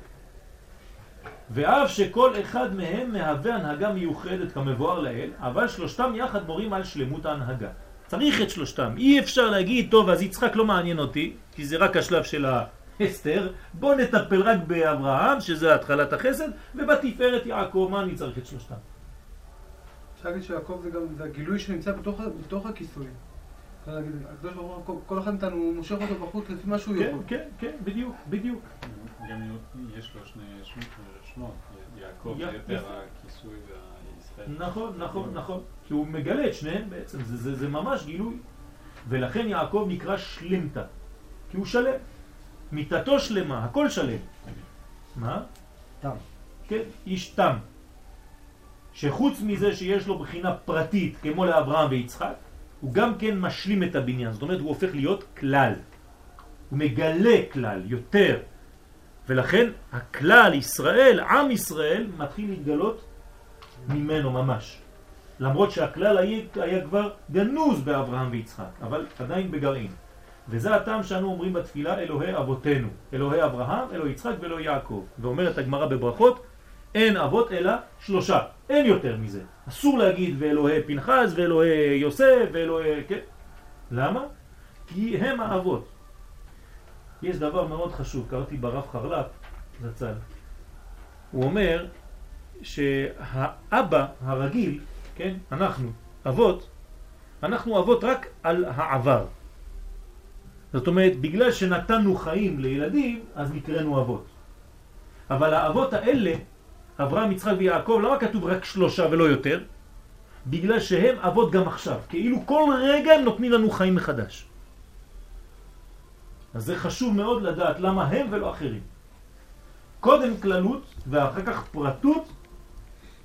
ואף שכל אחד מהם מהווה הנהגה מיוחדת כמבואר לעיל, אבל שלושתם יחד מורים על שלמות ההנהגה. צריך את שלושתם. אי אפשר להגיד, טוב, אז יצחק לא מעניין אותי, כי זה רק השלב של ההסתר, בוא נטפל רק באברהם, שזה התחלת החסד, ובתפארת יעקב, מה אני צריך את שלושתם? אפשר להגיד שיעקב זה גם זה הגילוי שנמצא בתוך, בתוך הכיסוי. אפשר להגיד, הקדוש ברוך הוא, כל- אחד מאיתנו מושך אותו בחוץ לפי מה שהוא כן, יכול. כן, כן, בדיוק, בדיוק. גם יש לו שני שמות. יעקב זה יותר. הכיסוי והישראל. נכון, נכון, נכון. כי הוא מגלה את שניהם בעצם, זה, זה, זה ממש גילוי. ולכן יעקב נקרא שלמתא, כי הוא שלם. מיתתו שלמה, הכל שלם. מה? תם. כן, איש תם. שחוץ מזה שיש לו בחינה פרטית כמו לאברהם ויצחק, הוא גם כן משלים את הבניין. זאת אומרת, הוא הופך להיות כלל. הוא מגלה כלל, יותר. ולכן הכלל, ישראל, עם ישראל, מתחיל להתגלות ממנו ממש. למרות שהכלל היה, היה כבר גנוז באברהם ויצחק, אבל עדיין בגרעין. וזה הטעם שאנו אומרים בתפילה אלוהי אבותינו, אלוהי אברהם, אלוהי יצחק ואלוהי יעקב. ואומרת הגמרא בברכות, אין אבות אלא שלושה, אין יותר מזה. אסור להגיד ואלוהי פנחס ואלוהי יוסף ואלוהי... כן. למה? כי הם האבות. יש דבר מאוד חשוב, קראתי ברב חרל"פ, זצ"ל. הוא אומר שהאבא הרגיל, כן, אנחנו, אבות, אנחנו אבות רק על העבר. זאת אומרת, בגלל שנתנו חיים לילדים, אז נקראנו אבות. אבל האבות האלה, אברהם, יצחק ויעקב, למה כתוב רק שלושה ולא יותר? בגלל שהם אבות גם עכשיו. כאילו כל רגע הם נותנים לנו חיים מחדש. אז זה חשוב מאוד לדעת למה הם ולא אחרים. קודם כללות ואחר כך פרטות,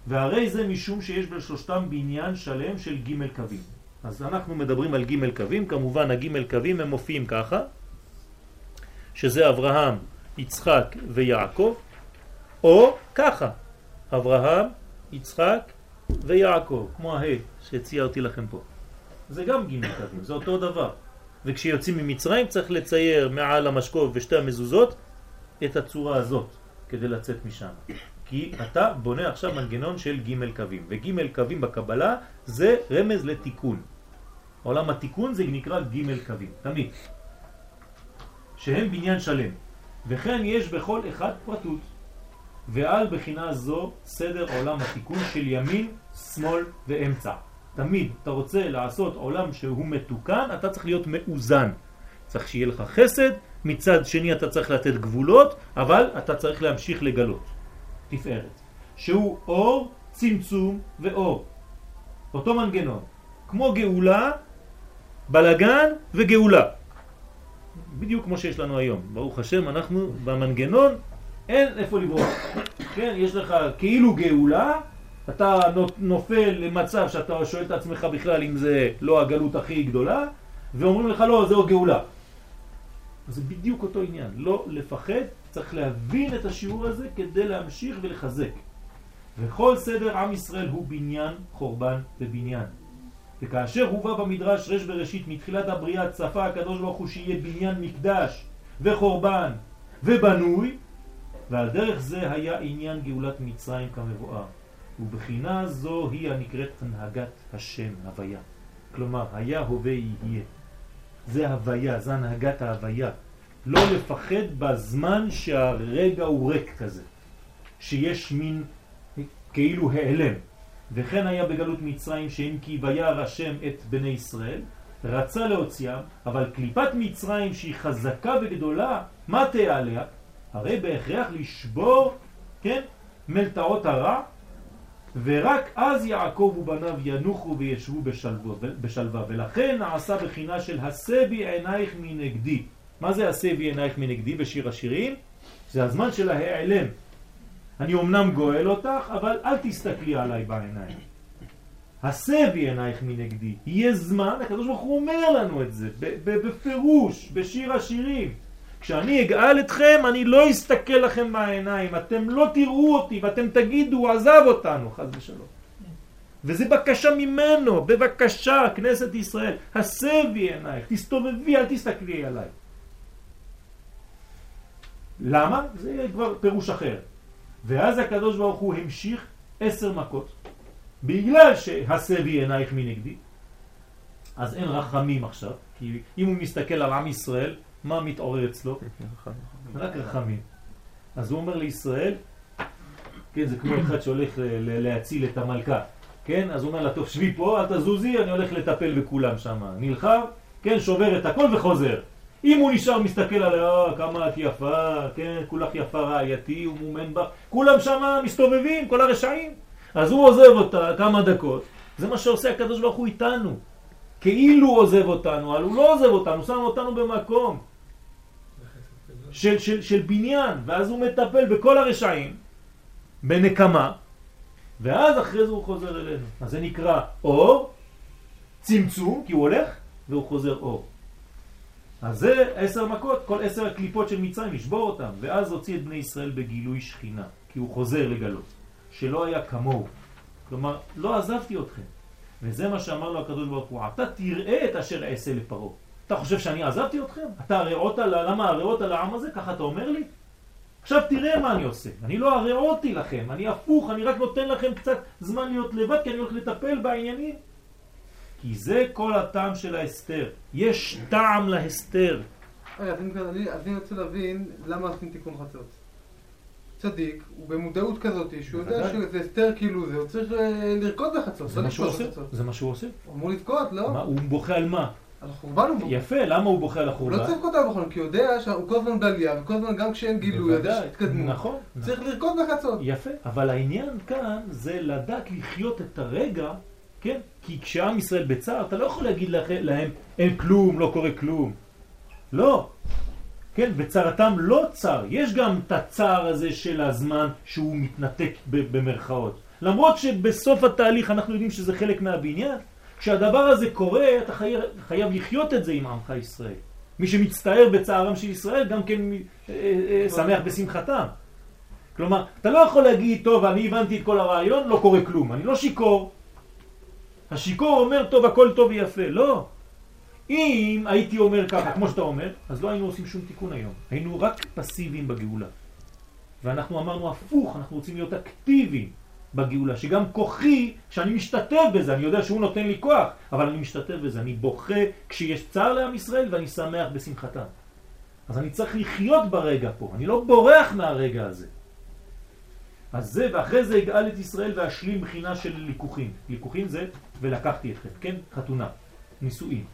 והרי זה משום שיש בשלושתם בניין שלם של ג' קווים. אז אנחנו מדברים על ג' קווים, כמובן הג' קווים הם מופיעים ככה, שזה אברהם, יצחק ויעקב, או ככה, אברהם, יצחק ויעקב, כמו ההא שציירתי לכם פה. זה גם ג' קווים, זה אותו דבר. וכשיוצאים ממצרים צריך לצייר מעל המשקוף ושתי המזוזות את הצורה הזאת כדי לצאת משם. כי אתה בונה עכשיו מנגנון של ג' קווים, וג' קווים בקבלה זה רמז לתיקון. עולם התיקון זה נקרא ג' קווים, תמיד. שהם בניין שלם, וכן יש בכל אחד פרטות. ועל בחינה זו סדר עולם התיקון של ימין, שמאל ואמצע. תמיד אתה רוצה לעשות עולם שהוא מתוקן, אתה צריך להיות מאוזן. צריך שיהיה לך חסד, מצד שני אתה צריך לתת גבולות, אבל אתה צריך להמשיך לגלות. תפארת. שהוא אור, צמצום ואור. אותו מנגנון. כמו גאולה, בלגן וגאולה. בדיוק כמו שיש לנו היום. ברוך השם, אנחנו במנגנון, אין איפה לברוח. כן, יש לך כאילו גאולה, אתה נופל למצב שאתה שואל את עצמך בכלל אם זה לא הגלות הכי גדולה, ואומרים לך לא, זהו גאולה. אז זה בדיוק אותו עניין, לא לפחד, צריך להבין את השיעור הזה כדי להמשיך ולחזק. וכל סדר עם ישראל הוא בניין, חורבן ובניין. וכאשר הובא במדרש רש בראשית מתחילת הבריאה צפה הקדוש ברוך הוא שיהיה בניין מקדש וחורבן ובנוי ועל דרך זה היה עניין גאולת מצרים כמבואר ובחינה זו היא הנקראת הנהגת השם, הוויה. כלומר, היה הווה יהיה. זה הוויה, זה הנהגת ההוויה. לא לפחד בזמן שהרגע הוא ריק כזה, שיש מין כאילו העלם. וכן היה בגלות מצרים שאם כי וירא השם את בני ישראל, רצה להוציאם, אבל קליפת מצרים שהיא חזקה וגדולה, מה תהיה עליה? הרי בהכרח לשבור, כן, מלטעות הרע ורק אז יעקב ובניו ינוחו וישבו בשלווה, בשלווה ולכן נעשה בחינה של הסבי עינייך מנגדי. מה זה הסבי עינייך מנגדי בשיר השירים? זה הזמן של ההיעלם. אני אמנם גואל אותך, אבל אל תסתכלי עליי בעיניים. הסבי עינייך מנגדי. יהיה זמן, הקדוש ברוך הוא אומר לנו את זה בפירוש, בשיר השירים. כשאני אגאל אתכם, אני לא אסתכל לכם בעיניים, אתם לא תראו אותי ואתם תגידו, עזב אותנו, חז ושלום. וזה בקשה ממנו, בבקשה, כנסת ישראל, הסבי עינייך, תסתובבי, אל תסתכלי עליי. למה? זה כבר פירוש אחר. ואז הקדוש ברוך הוא המשיך עשר מכות, בגלל שהסבי עינייך מנגדי, אז אין רחמים עכשיו, כי אם הוא מסתכל על עם ישראל, מה מתעורר אצלו? רק רחמים. אז הוא אומר לישראל, כן, זה כמו אחד שהולך להציל את המלכה, כן? אז הוא אומר לה, טוב, שבי פה, אל תזוזי, אני הולך לטפל בכולם שם. נלחם, כן, שובר את הכל וחוזר. אם הוא נשאר מסתכל עליה, אה, כמה את יפה, כן, כולך יפה רעייתי, הוא מומן בה, כולם שם מסתובבים, כל הרשעים. אז הוא עוזב אותה כמה דקות, זה מה שעושה הקדוש ברוך הוא איתנו. כאילו הוא עוזב אותנו, אבל הוא לא עוזב אותנו, הוא שם אותנו במקום. של, של, של בניין, ואז הוא מטפל בכל הרשעים, בנקמה, ואז אחרי זה הוא חוזר אלינו. אז זה נקרא אור, צמצום, כי הוא הולך, והוא חוזר אור. אז זה עשר מכות, כל עשר הקליפות של מצרים, לשבור אותם, ואז הוציא את בני ישראל בגילוי שכינה, כי הוא חוזר לגלות, שלא היה כמוהו. כלומר, לא עזבתי אתכם. וזה מה שאמר לו הקדוש ברוך הוא, אתה תראה את אשר אעשה לפרעה. אתה חושב שאני עזבתי אתכם? אתה הרעות על... למה הרעות על העם הזה? ככה אתה אומר לי? עכשיו תראה מה אני עושה. אני לא הרעותי לכם, אני הפוך, אני רק נותן לכם קצת זמן להיות לבד, כי אני הולך לטפל בעניינים. כי זה כל הטעם של ההסתר. יש טעם להסתר. רגע, אז אני רוצה להבין למה עושים תיקון חצות. צדיק, הוא במודעות כזאת, שהוא יודע שזה הסתר כאילו זה, הוא צריך אה, לרקוד בחצות. זה לא מה שהוא עושה. זה מה שהוא עושה. הוא אמור לבכות, לא? הוא בוכה על מה? על החורבן הוא בוכה. יפה, למה הוא בוכה על הוא לא החורבן? צריך לבכות על החורבן, כי הוא יודע שהוא כל הזמן בעלייה, וכל הזמן גם כשאין גילוי, אז יש בוודאי, התקדמות. נכון. צריך לרקוד בחצות. יפה, אבל העניין כאן זה לדעת לחיות את הרגע כן? כי כשעם ישראל בצער, אתה לא יכול להגיד להם, אין כלום, לא קורה כלום. לא. כן, בצרתם לא צר. יש גם את הצער הזה של הזמן שהוא מתנתק במרכאות. למרות שבסוף התהליך אנחנו יודעים שזה חלק מהבניין, כשהדבר הזה קורה, אתה חייב, חייב לחיות את זה עם עמך ישראל. מי שמצטער בצערם של ישראל גם כן אה, אה, שמח בשמחתם. כלומר, אתה לא יכול להגיד, טוב, אני הבנתי את כל הרעיון, לא קורה כלום. אני לא שיקור. השיקור אומר, טוב, הכל טוב ויפה. לא. אם הייתי אומר ככה, כמו שאתה אומר, אז לא היינו עושים שום תיקון היום. היינו רק פסיביים בגאולה. ואנחנו אמרנו הפוך, אנחנו רוצים להיות אקטיביים בגאולה, שגם כוחי, כשאני משתתף בזה, אני יודע שהוא נותן לי כוח, אבל אני משתתף בזה, אני בוכה כשיש צער לעם ישראל ואני שמח בשמחתם. אז אני צריך לחיות ברגע פה, אני לא בורח מהרגע הזה. אז זה, ואחרי זה אגאל את ישראל ואשלים בחינה של ליקוחים. ליקוחים זה, ולקחתי אתכם, כן? חתונה, נישואים.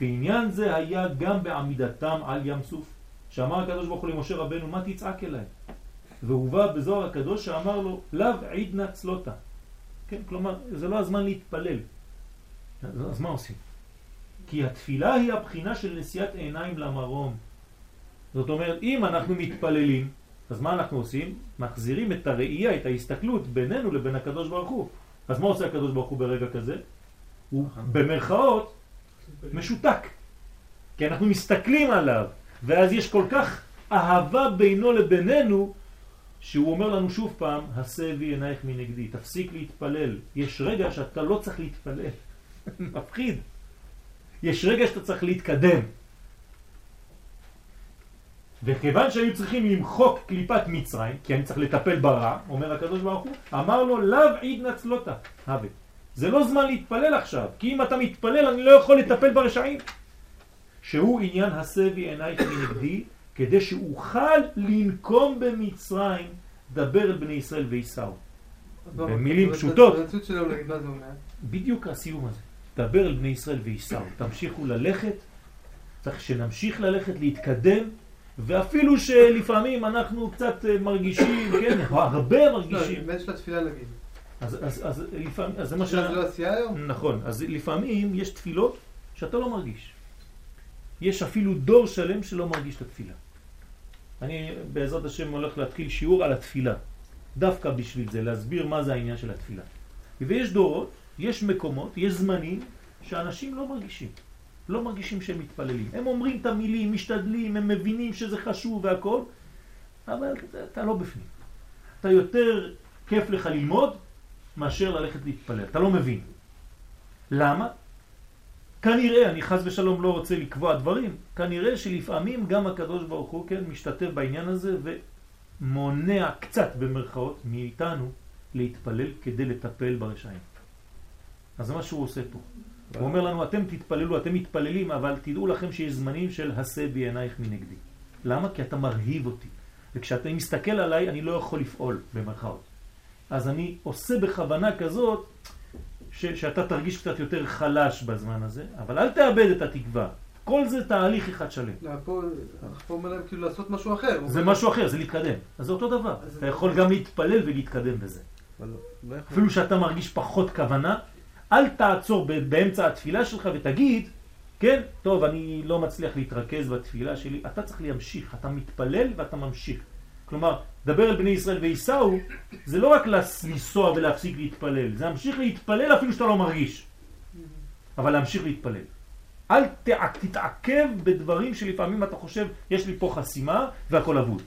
ועניין זה היה גם בעמידתם על ים סוף, שאמר הקדוש ברוך הוא למשה רבנו, מה תצעק אליי? והובא בזוהר הקדוש שאמר לו, לאו עידנא צלותה. כן, כלומר, זה לא הזמן להתפלל. אז מה עושים? כי התפילה היא הבחינה של נשיאת עיניים למרום. זאת אומרת, אם אנחנו מתפללים, אז מה אנחנו עושים? מחזירים את הראייה, את ההסתכלות בינינו לבין הקדוש ברוך הוא. אז מה עושה הקדוש ברוך הוא ברגע כזה? הוא במרכאות משותק. כי אנחנו מסתכלים עליו, ואז יש כל כך אהבה בינו לבינינו, שהוא אומר לנו שוב פעם, הסבי עינייך מנגדי, תפסיק להתפלל. יש רגע שאתה לא צריך להתפלל. מפחיד. יש רגע שאתה צריך להתקדם. וכיוון שהיו צריכים למחוק קליפת מצרים, כי אני צריך לטפל ברע, אומר הקדוש ברוך הוא, אמר לו, לאו עיד נצלותה, הווה. זה לא זמן להתפלל עכשיו, כי אם אתה מתפלל אני לא יכול לטפל ברשעים. שהוא עניין הסבי עינייך מנגדי, כדי שאוכל לנקום במצרים, דבר אל בני ישראל וייסעו. במילים פשוטות. בדיוק הסיום הזה. דבר אל בני ישראל וייסעו. תמשיכו ללכת, צריך שנמשיך ללכת, להתקדם, ואפילו שלפעמים אנחנו קצת אה, מרגישים, כן, או הרבה לא, מרגישים. באמת של התפילה להגיד. אז, אז, אז לפעמים, אז זה מה ש... תפילה זה לא עשייה היום? נכון, אז לפעמים יש תפילות שאתה לא מרגיש. יש אפילו דור שלם שלא מרגיש את התפילה. אני בעזרת השם הולך להתחיל שיעור על התפילה. דווקא בשביל זה, להסביר מה זה העניין של התפילה. ויש דורות, יש מקומות, יש זמנים שאנשים לא מרגישים. לא מרגישים שהם מתפללים. הם אומרים את המילים, משתדלים, הם מבינים שזה חשוב והכל, אבל אתה, לא בפנים. אתה יותר כיף לך ללמוד מאשר ללכת להתפלל. אתה לא מבין. למה? כנראה, אני חס ושלום לא רוצה לקבוע דברים, כנראה שלפעמים גם הקדוש ברוך הוא כן משתתף בעניין הזה ומונע קצת במרכאות מאיתנו להתפלל כדי לטפל ברשעים. אז זה מה שהוא עושה פה. הוא אומר לנו, אתם תתפללו, אתם מתפללים, אבל תדעו לכם שיש זמנים של הסה בעינייך מנגדי. למה? כי אתה מרהיב אותי. וכשאתה מסתכל עליי, אני לא יכול לפעול, במרכאות. אז אני עושה בכוונה כזאת, ש, שאתה תרגיש קצת יותר חלש בזמן הזה, אבל אל תאבד את התקווה. כל זה תהליך אחד שלם. לא, פה פה אומר להם כאילו לעשות משהו אחר. זה משהו אחר, זה להתקדם. אז זה אותו דבר. אתה יכול גם להתפלל ולהתקדם בזה. לא יכול... אפילו שאתה מרגיש פחות כוונה, אל תעצור ב- באמצע התפילה שלך ותגיד, כן, טוב, אני לא מצליח להתרכז בתפילה שלי. אתה צריך להמשיך, אתה מתפלל ואתה ממשיך. כלומר, דבר אל בני ישראל וייסעו, זה לא רק לנסוע ולהפסיק להתפלל, זה להמשיך להתפלל אפילו שאתה לא מרגיש. אבל להמשיך להתפלל. אל תע- תתעכב בדברים שלפעמים אתה חושב, יש לי פה חסימה והכל אבוד.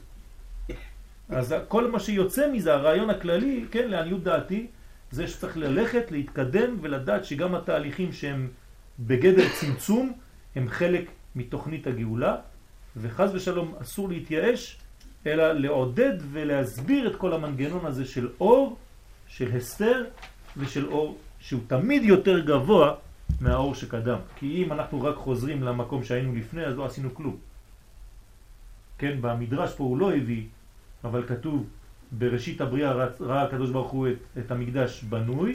אז כל מה שיוצא מזה, הרעיון הכללי, כן, לעניות דעתי, זה שצריך ללכת, להתקדם ולדעת שגם התהליכים שהם בגדר צמצום, הם חלק מתוכנית הגאולה, וחז ושלום אסור להתייאש, אלא לעודד ולהסביר את כל המנגנון הזה של אור, של הסתר ושל אור שהוא תמיד יותר גבוה מהאור שקדם. כי אם אנחנו רק חוזרים למקום שהיינו לפני, אז לא עשינו כלום. כן, במדרש פה הוא לא הביא, אבל כתוב בראשית הבריאה ראה הקדוש ברוך הוא את, את המקדש בנוי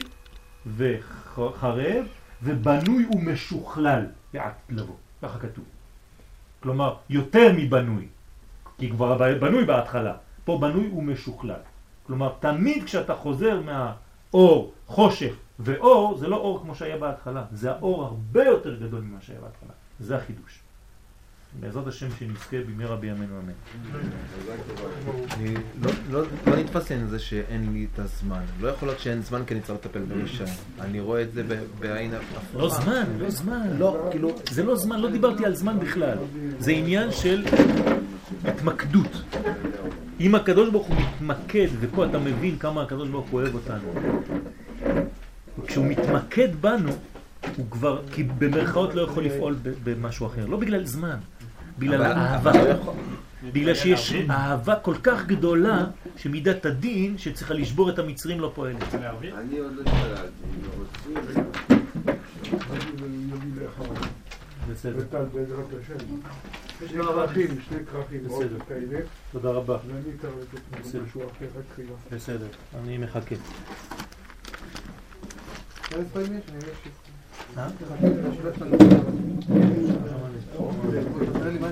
וחרב ובנוי ומשוכלל לאט לבוא, ככה כתוב. כלומר, יותר מבנוי, כי כבר בנוי בהתחלה, פה בנוי ומשוכלל. כלומר, תמיד כשאתה חוזר מהאור, חושך, ואור זה לא אור כמו שהיה בהתחלה, זה האור הרבה יותר גדול ממה שהיה בהתחלה. זה החידוש. בעזרת השם שנזכה במהרה בימינו אמן. אני לא- לא לא נתפס לי עם זה שאין לי את הזמן. לא יכול להיות שאין זמן כי אני צריך לטפל באישה. אני רואה את זה בעין הפוכה. לא זמן, לא זמן. לא, כאילו, זה לא זמן, לא דיברתי על זמן בכלל. זה עניין של התמקדות. אם הקדוש ברוך הוא מתמקד, ופה אתה מבין כמה הקדוש ברוך הוא אוהב אותנו. כשהוא מתמקד בנו, הוא כבר, כי במרכאות לא יכול לפעול במשהו אחר. לא בגלל זמן, בגלל אבל- אהבה. אבל לא בגלל שיש אהבה כל כך גדולה, שמידת הדין שצריכה לשבור את המצרים לא פועלת. אני עוד לא לא, אבל- כרכים, שני כרכים, עוד בסדר. כאלה, תודה רבה. ואני אתן לתת בסדר. משהו אחר רק תחילה. בסדר, אני מחכה. איזה ספרים יש? אני לא יודע אה? שיש לנו. תן לי מה